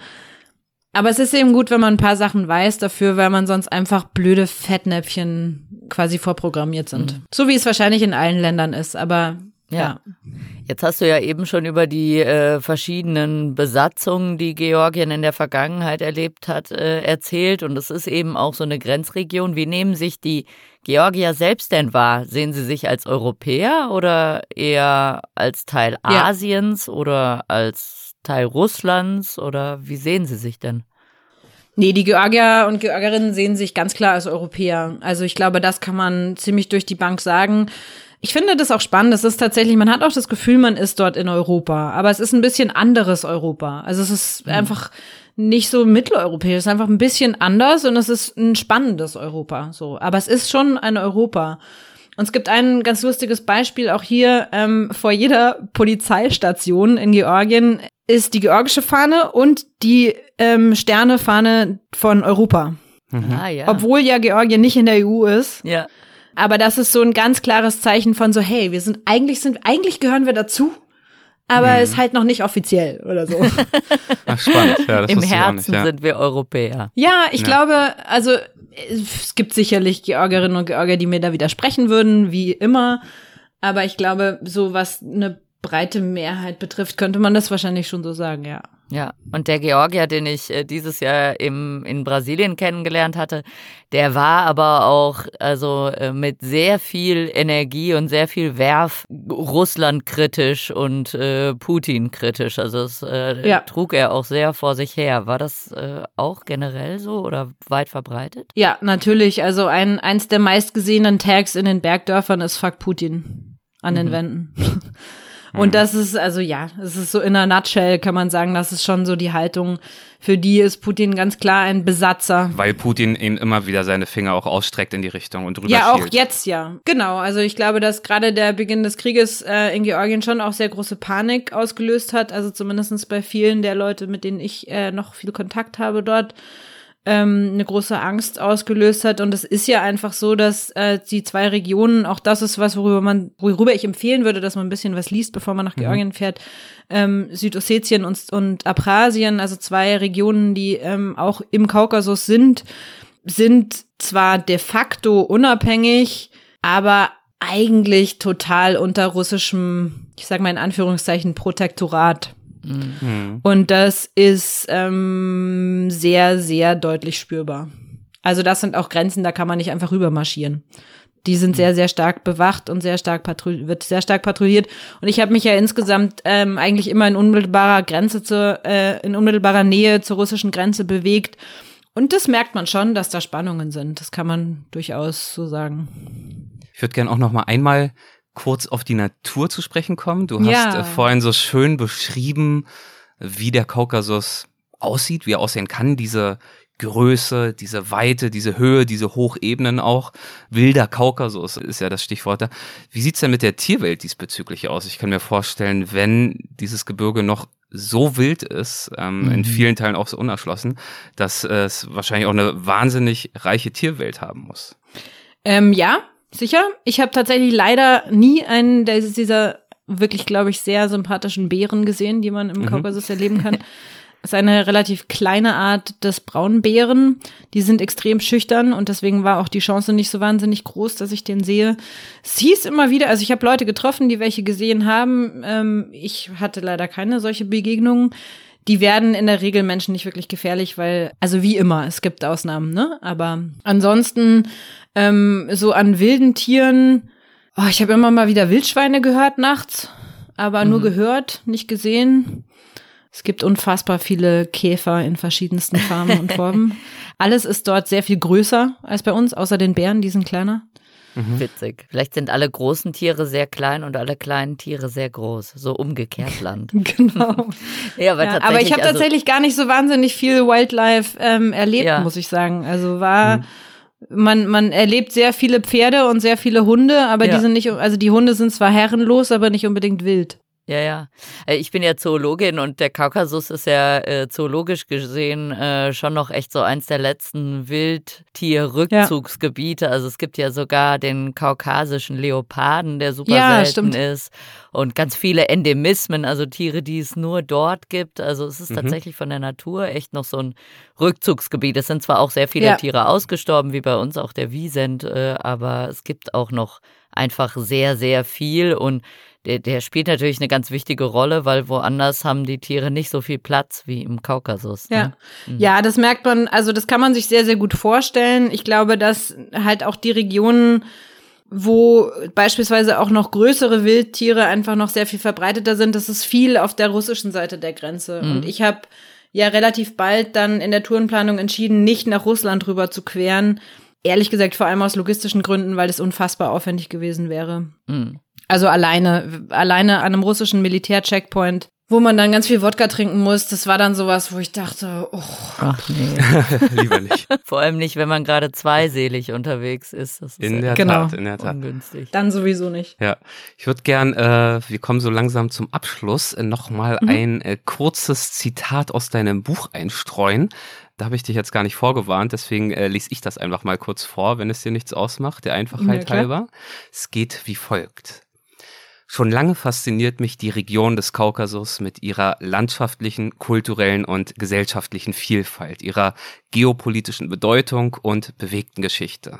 Aber es ist eben gut, wenn man ein paar Sachen weiß dafür, weil man sonst einfach blöde Fettnäpfchen quasi vorprogrammiert sind. So wie es wahrscheinlich in allen Ländern ist, aber ja. Ja. Jetzt hast du ja eben schon über die äh, verschiedenen Besatzungen, die Georgien in der Vergangenheit erlebt hat, äh, erzählt. Und es ist eben auch so eine Grenzregion. Wie nehmen sich die Georgier selbst denn wahr? Sehen sie sich als Europäer oder eher als Teil Ja. Asiens oder als Teil Russlands? Oder wie sehen sie sich denn? Nee, die Georgier und Georgierinnen sehen sich ganz klar als Europäer. Also ich glaube, das kann man ziemlich durch die Bank sagen. Ich finde das auch spannend. Es ist tatsächlich, man hat auch das Gefühl, man ist dort in Europa. Aber es ist ein bisschen anderes Europa. Also es ist einfach nicht so mitteleuropäisch. Es ist einfach ein bisschen anders und es ist ein spannendes Europa. So. Aber es ist schon ein Europa. Und es gibt ein ganz lustiges Beispiel auch hier ähm, vor jeder Polizeistation in Georgien ist die georgische Fahne und die ähm, Sternefahne von Europa. Ah ja. Obwohl ja Georgien nicht in der EU ist. ja. Aber das ist so ein ganz klares Zeichen von so, hey, wir sind eigentlich sind, eigentlich gehören wir dazu, aber ist halt noch nicht offiziell oder so. Ach, spannend. Ja, das Im Herzen nicht, ja. sind wir Europäer. Ja, ich Ja. glaube, also es gibt sicherlich Georgierinnen und Georgier, die mir da widersprechen würden, wie immer. Aber ich glaube, so was eine breite Mehrheit betrifft, könnte man das wahrscheinlich schon so sagen, ja. Ja, und der Georgier, den ich äh, dieses Jahr im, in Brasilien kennengelernt hatte, der war aber auch also äh, mit sehr viel Energie und sehr viel Werf Russland kritisch und äh, Putin kritisch. Also das äh, Ja. trug er auch sehr vor sich her. War das äh, auch generell so oder weit verbreitet? Ja, natürlich. Also ein, eins der meistgesehenen Tags in den Bergdörfern ist Fuck Putin an den Wänden. Und das ist, also ja, es ist so in einer Nutshell, kann man sagen, das ist schon so die Haltung. Für die ist Putin ganz klar ein Besatzer. Weil Putin eben immer wieder seine Finger auch ausstreckt in die Richtung und drüber Ja, auch schielt. jetzt ja. Genau, also ich glaube, dass gerade der Beginn des Krieges äh, in Georgien schon auch sehr große Panik ausgelöst hat. Also zumindestens bei vielen der Leute, mit denen ich äh, noch viel Kontakt habe dort, ähm, eine große Angst ausgelöst hat. Und es ist ja einfach so, dass äh, die zwei Regionen, auch das ist was, worüber man, worüber ich empfehlen würde, dass man ein bisschen was liest, bevor man nach Georgien fährt, ähm, Südossetien und, und Abchasien, also zwei Regionen, die ähm, auch im Kaukasus sind, sind zwar de facto unabhängig, aber eigentlich total unter russischem, ich sag mal in Anführungszeichen, Protektorat. Hm. Und das ist ähm, sehr, sehr deutlich spürbar. Also das sind auch Grenzen, da kann man nicht einfach rübermarschieren. Die sind sehr, sehr stark bewacht und sehr stark patrouilliert, wird sehr stark patrouilliert. Und ich habe mich ja insgesamt ähm, eigentlich immer in unmittelbarer Grenze zur, äh, in unmittelbarer Nähe zur russischen Grenze bewegt. Und das merkt man schon, dass da Spannungen sind. Das kann man durchaus so sagen. Ich würde gerne auch noch mal einmal kurz auf die Natur zu sprechen kommen. Du hast Ja. äh, vorhin so schön beschrieben, wie der Kaukasus aussieht, wie er aussehen kann, diese Größe, diese Weite, diese Höhe, diese Hochebenen auch. Wilder Kaukasus ist ja das Stichwort da. Wie sieht's denn mit der Tierwelt diesbezüglich aus? Ich kann mir vorstellen, wenn dieses Gebirge noch so wild ist, ähm, in vielen Teilen auch so unerschlossen, dass es wahrscheinlich auch eine wahnsinnig reiche Tierwelt haben muss. Ähm, ja, sicher. Ich habe tatsächlich leider nie einen dieser wirklich, glaube ich, sehr sympathischen Bären gesehen, die man im Mhm. Kaukasus erleben kann. Das ist eine relativ kleine Art des Braunbären. Die sind extrem schüchtern und deswegen war auch die Chance nicht so wahnsinnig groß, dass ich den sehe. Es hieß immer wieder, also ich habe Leute getroffen, die welche gesehen haben. Ähm, ich hatte leider keine solche Begegnungen. Die werden in der Regel Menschen nicht wirklich gefährlich, weil, also wie immer, es gibt Ausnahmen, ne? Aber ansonsten ähm, so an wilden Tieren, oh, ich habe immer mal wieder Wildschweine gehört nachts, aber nur gehört, nicht gesehen. Es gibt unfassbar viele Käfer in verschiedensten Farben und Formen. Alles ist dort sehr viel größer als bei uns, außer den Bären, die sind kleiner. Witzig. Vielleicht sind alle großen Tiere sehr klein und alle kleinen Tiere sehr groß. So umgekehrt Land. Genau. Ja, aber, Ja, aber ich habe also, tatsächlich gar nicht so wahnsinnig viel Wildlife ähm, erlebt, Ja. muss ich sagen. Also war man man erlebt sehr viele Pferde und sehr viele Hunde, aber Ja. die sind nicht also die Hunde sind zwar herrenlos, aber nicht unbedingt wild. Ja, ja. Äh, Ich bin ja Zoologin und der Kaukasus ist ja äh, zoologisch gesehen äh, schon noch echt so eins der letzten Wildtierrückzugsgebiete. Also es gibt ja sogar den kaukasischen Leoparden, der super Ja, selten stimmt. ist. Und ganz viele Endemismen, also Tiere, die es nur dort gibt. Also es ist Mhm. tatsächlich von der Natur echt noch so ein Rückzugsgebiet. Es sind zwar auch sehr viele Ja. Tiere ausgestorben, wie bei uns auch der Wiesent, äh, aber es gibt auch noch einfach sehr, sehr viel und der, der spielt natürlich eine ganz wichtige Rolle, weil woanders haben die Tiere nicht so viel Platz wie im Kaukasus. Ja. Ne? Ja, das merkt man, also das kann man sich sehr, sehr gut vorstellen. Ich glaube, dass halt auch die Regionen, wo beispielsweise auch noch größere Wildtiere einfach noch sehr viel verbreiteter sind, das ist viel auf der russischen Seite der Grenze. Mhm. Und ich habe ja relativ bald dann in der Tourenplanung entschieden, nicht nach Russland rüber zu queren. Ehrlich gesagt, vor allem aus logistischen Gründen, weil es unfassbar aufwendig gewesen wäre. Mhm. Also alleine, alleine an einem russischen Militärcheckpoint, wo man dann ganz viel Wodka trinken muss, das war dann sowas, wo ich dachte, oh, Ach nee. Lieber nicht. Vor allem nicht, wenn man gerade zweiselig unterwegs ist. Das ist In ja der Genau. Tat, in der Tat. ungünstig. dann sowieso nicht. Ja, ich würde gern, äh, wir kommen so langsam zum Abschluss, äh, nochmal Mhm. ein äh, kurzes Zitat aus deinem Buch einstreuen. Da habe ich dich jetzt gar nicht vorgewarnt, deswegen äh, lese ich das einfach mal kurz vor, wenn es dir nichts ausmacht, der Ja, Einfachheit klar. halber. Es geht wie folgt. Schon lange fasziniert mich die Region des Kaukasus mit ihrer landschaftlichen, kulturellen und gesellschaftlichen Vielfalt, ihrer geopolitischen Bedeutung und bewegten Geschichte.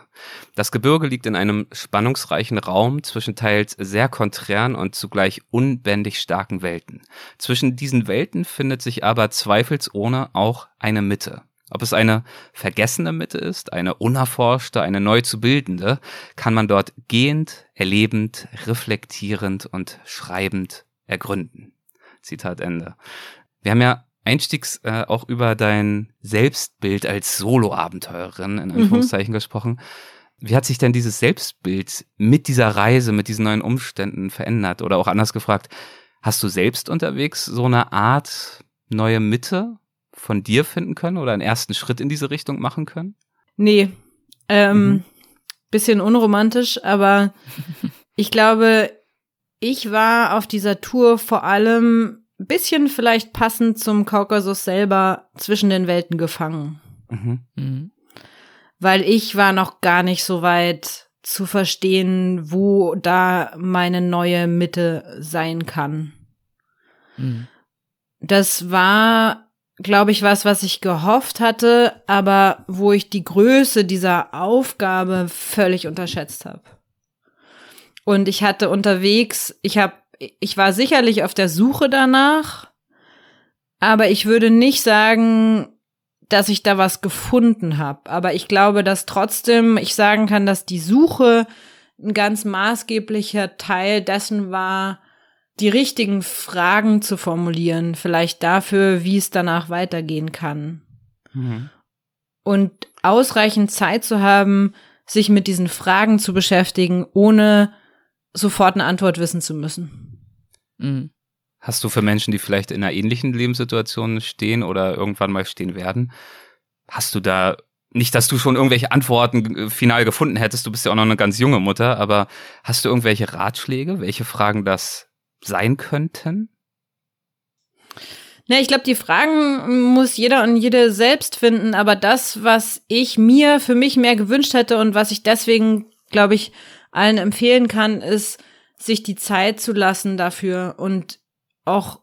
Das Gebirge liegt in einem spannungsreichen Raum zwischen teils sehr konträren und zugleich unbändig starken Welten. Zwischen diesen Welten findet sich aber zweifelsohne auch eine Mitte. Ob es eine vergessene Mitte ist, eine unerforschte, eine neu zu bildende, kann man dort gehend, erlebend, reflektierend und schreibend ergründen. Zitat Ende. Wir haben ja einstiegs äh, auch über dein Selbstbild als Solo-Abenteurerin in Anführungszeichen gesprochen. Wie hat sich denn dieses Selbstbild mit dieser Reise, mit diesen neuen Umständen verändert? Oder auch anders gefragt, hast du selbst unterwegs so eine Art neue Mitte von dir finden können oder einen ersten Schritt in diese Richtung machen können? Nee, ähm, Mhm. bisschen unromantisch, aber ich glaube, ich war auf dieser Tour vor allem ein bisschen vielleicht passend zum Kaukasus selber zwischen den Welten gefangen. Mhm. Mhm. weil ich war noch gar nicht so weit zu verstehen, wo da meine neue Mitte sein kann. Mhm. Das war, glaube ich, was, was ich gehofft hatte, aber wo ich die Größe dieser Aufgabe völlig unterschätzt habe. Und ich hatte unterwegs, ich habe, ich war sicherlich auf der Suche danach, aber ich würde nicht sagen, dass ich da was gefunden habe. Aber ich glaube, dass trotzdem ich sagen kann, dass die Suche ein ganz maßgeblicher Teil dessen war, die richtigen Fragen zu formulieren, vielleicht dafür, wie es danach weitergehen kann. Mhm. Und ausreichend Zeit zu haben, sich mit diesen Fragen zu beschäftigen, ohne sofort eine Antwort wissen zu müssen. Mhm. Hast du für Menschen, die vielleicht in einer ähnlichen Lebenssituation stehen oder irgendwann mal stehen werden, hast du da nicht, dass du schon irgendwelche Antworten äh, final gefunden hättest, du bist ja auch noch eine ganz junge Mutter, aber hast du irgendwelche Ratschläge, welche Fragen das sein könnten? Ne, ich glaube, die Fragen muss jeder und jede selbst finden, aber das, was ich mir für mich mehr gewünscht hätte und was ich deswegen, glaube ich, allen empfehlen kann, ist, sich die Zeit zu lassen dafür und auch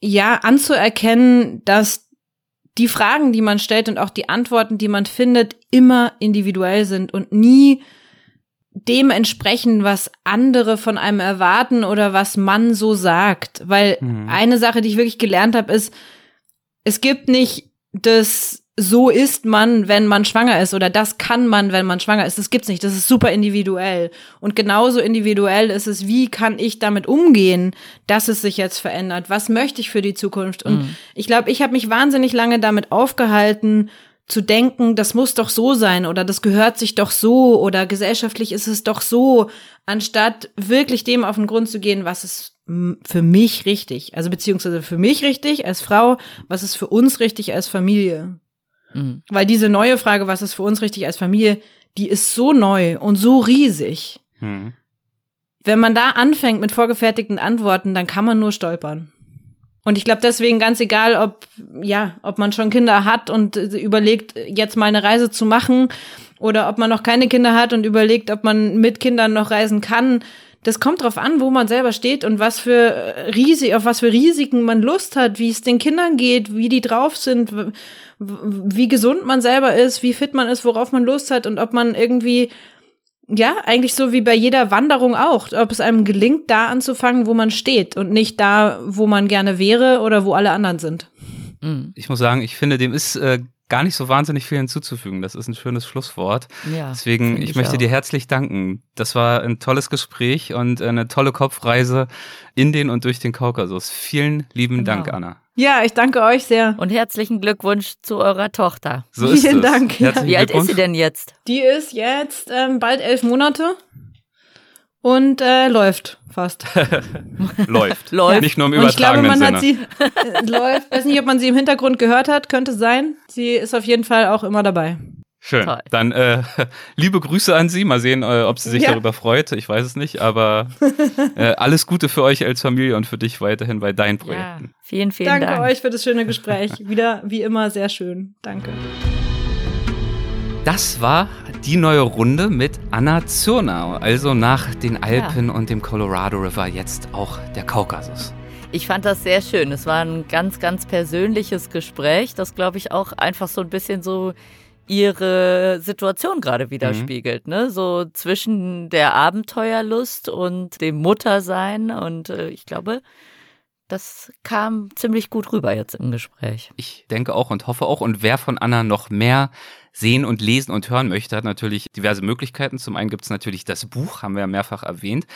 ja anzuerkennen, dass die Fragen, die man stellt und auch die Antworten, die man findet, immer individuell sind und nie dem entsprechen, was andere von einem erwarten oder was man so sagt. Weil mhm. eine Sache, die ich wirklich gelernt habe, ist, es gibt nicht das so ist man, wenn man schwanger ist oder das kann man, wenn man schwanger ist. Das gibt's nicht. Das ist super individuell. Und genauso individuell ist es, wie kann ich damit umgehen, dass es sich jetzt verändert? Was möchte ich für die Zukunft? Und mhm. ich glaube, ich habe mich wahnsinnig lange damit aufgehalten, zu denken, das muss doch so sein oder das gehört sich doch so oder gesellschaftlich ist es doch so, anstatt wirklich dem auf den Grund zu gehen, was ist für mich richtig, also beziehungsweise für mich richtig als Frau, was ist für uns richtig als Familie. Mhm. Weil diese neue Frage, was ist für uns richtig als Familie, die ist so neu und so riesig. Mhm. Wenn man da anfängt mit vorgefertigten Antworten, dann kann man nur stolpern. Und ich glaube deswegen ganz egal, ob ja, ob man schon Kinder hat und überlegt, jetzt mal eine Reise zu machen oder ob man noch keine Kinder hat und überlegt, ob man mit Kindern noch reisen kann. Das kommt drauf an, wo man selber steht und was für Risi auf was für Risiken man Lust hat, wie es den Kindern geht, wie die drauf sind, wie gesund man selber ist, wie fit man ist, worauf man Lust hat und ob man irgendwie, ja, eigentlich so wie bei jeder Wanderung auch, ob es einem gelingt, da anzufangen, wo man steht und nicht da, wo man gerne wäre oder wo alle anderen sind. Ich muss sagen, ich finde, dem ist äh, gar nicht so wahnsinnig viel hinzuzufügen. Das ist ein schönes Schlusswort. Ja, Deswegen, ich, ich möchte auch. dir herzlich danken. Das war ein tolles Gespräch und eine tolle Kopfreise in den und durch den Kaukasus. Vielen lieben genau. Dank, Anna. Ja, ich danke euch sehr. Und herzlichen Glückwunsch zu eurer Tochter. So ist Vielen es. Dank. Wie alt ist sie denn jetzt? Die ist jetzt ähm, bald elf Monate und äh, läuft fast. läuft. läuft. Nicht nur im übertragenen ich glaube, man Sinne. hat sie äh, läuft. Weiß nicht, ob man sie im Hintergrund gehört hat, könnte sein. Sie ist auf jeden Fall auch immer dabei. Schön. Toll. Dann äh, liebe Grüße an Sie. Mal sehen, äh, ob sie sich ja. darüber freut. Ich weiß es nicht, aber äh, alles Gute für euch als Familie und für dich weiterhin bei deinen Projekten. Ja. Vielen, vielen Danke Dank. Danke euch für das schöne Gespräch. Wieder wie immer sehr schön. Danke. Das war die neue Runde mit Anna Zürnau. Also nach den Alpen ja. und dem Colorado River jetzt auch der Kaukasus. Ich fand das sehr schön. Es war ein ganz, ganz persönliches Gespräch, das, glaube ich, auch einfach so ein bisschen so ihre Situation gerade widerspiegelt, mhm. ne? So zwischen der Abenteuerlust und dem Muttersein. Und äh, ich glaube, das kam ziemlich gut rüber jetzt im Gespräch. Ich denke auch und hoffe auch. Und wer von Anna noch mehr sehen und lesen und hören möchte, hat natürlich diverse Möglichkeiten. Zum einen gibt es natürlich das Buch, haben wir ja mehrfach erwähnt.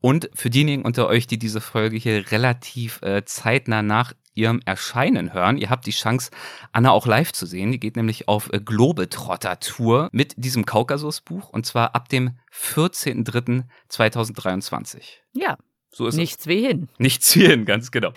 Und für diejenigen unter euch, die diese Folge hier relativ äh, zeitnah nach ihrem Erscheinen hören. Ihr habt die Chance, Anna auch live zu sehen. Die geht nämlich auf äh, Globetrotter-Tour mit diesem Kaukasus-Buch und zwar ab dem 14.03.2023. Ja, so ist Nichts es. wie hin. Nichts wie hin, ganz genau.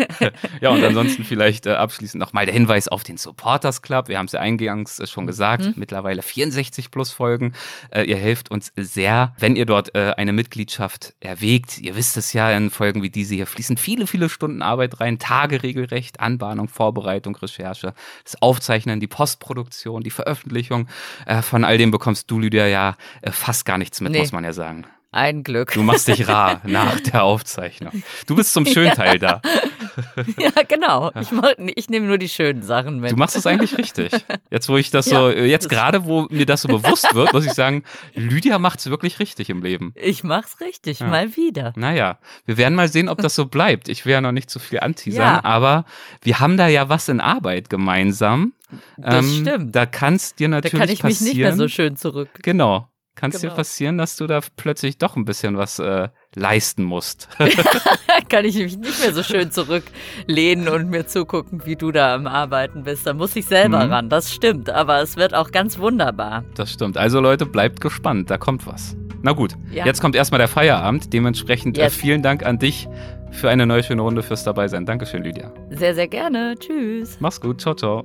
ja, und ansonsten vielleicht äh, abschließend nochmal der Hinweis auf den Supporters Club. Wir haben es ja eingangs äh, schon gesagt, mhm. mittlerweile 64 plus Folgen. Äh, ihr helft uns sehr, wenn ihr dort äh, eine Mitgliedschaft erwägt. Ihr wisst es ja, in Folgen wie diese hier fließen viele, viele Stunden Arbeit rein. Tage regelrecht, Anbahnung, Vorbereitung, Recherche, das Aufzeichnen, die Postproduktion, die Veröffentlichung. Äh, von all dem bekommst du, Lydia, ja äh, fast gar nichts mit, nee. muss man ja sagen. Ein Glück. Du machst dich rar nach der Aufzeichnung. Du bist zum schönen Teil da. ja, genau. Ich, ich nehme nur die schönen Sachen mit. Du machst es eigentlich richtig. Jetzt, wo ich das ja, so, jetzt gerade, wo mir das so bewusst wird, muss ich sagen, Lydia macht es wirklich richtig im Leben. Ich mach's richtig, ja. mal wieder. Naja, wir werden mal sehen, ob das so bleibt. Ich will ja noch nicht zu so viel anteasern, ja. aber wir haben da ja was in Arbeit gemeinsam. Das ähm, stimmt. Da kann es dir natürlich passieren. Da kann ich mich passieren. nicht mehr so schön zurück. Genau. Kann es genau. dir passieren, dass du da plötzlich doch ein bisschen was äh, leisten musst? Kann ich mich nicht mehr so schön zurücklehnen und mir zugucken, wie du da am Arbeiten bist. Da muss ich selber mhm. ran, das stimmt. Aber es wird auch ganz wunderbar. Das stimmt. Also Leute, bleibt gespannt, da kommt was. Na gut, Ja. jetzt kommt erstmal der Feierabend. Dementsprechend äh, vielen Dank an dich für eine neue schöne Runde fürs Dabeisein. Dankeschön, Lydia. Sehr, sehr gerne. Tschüss. Mach's gut. Ciao, ciao.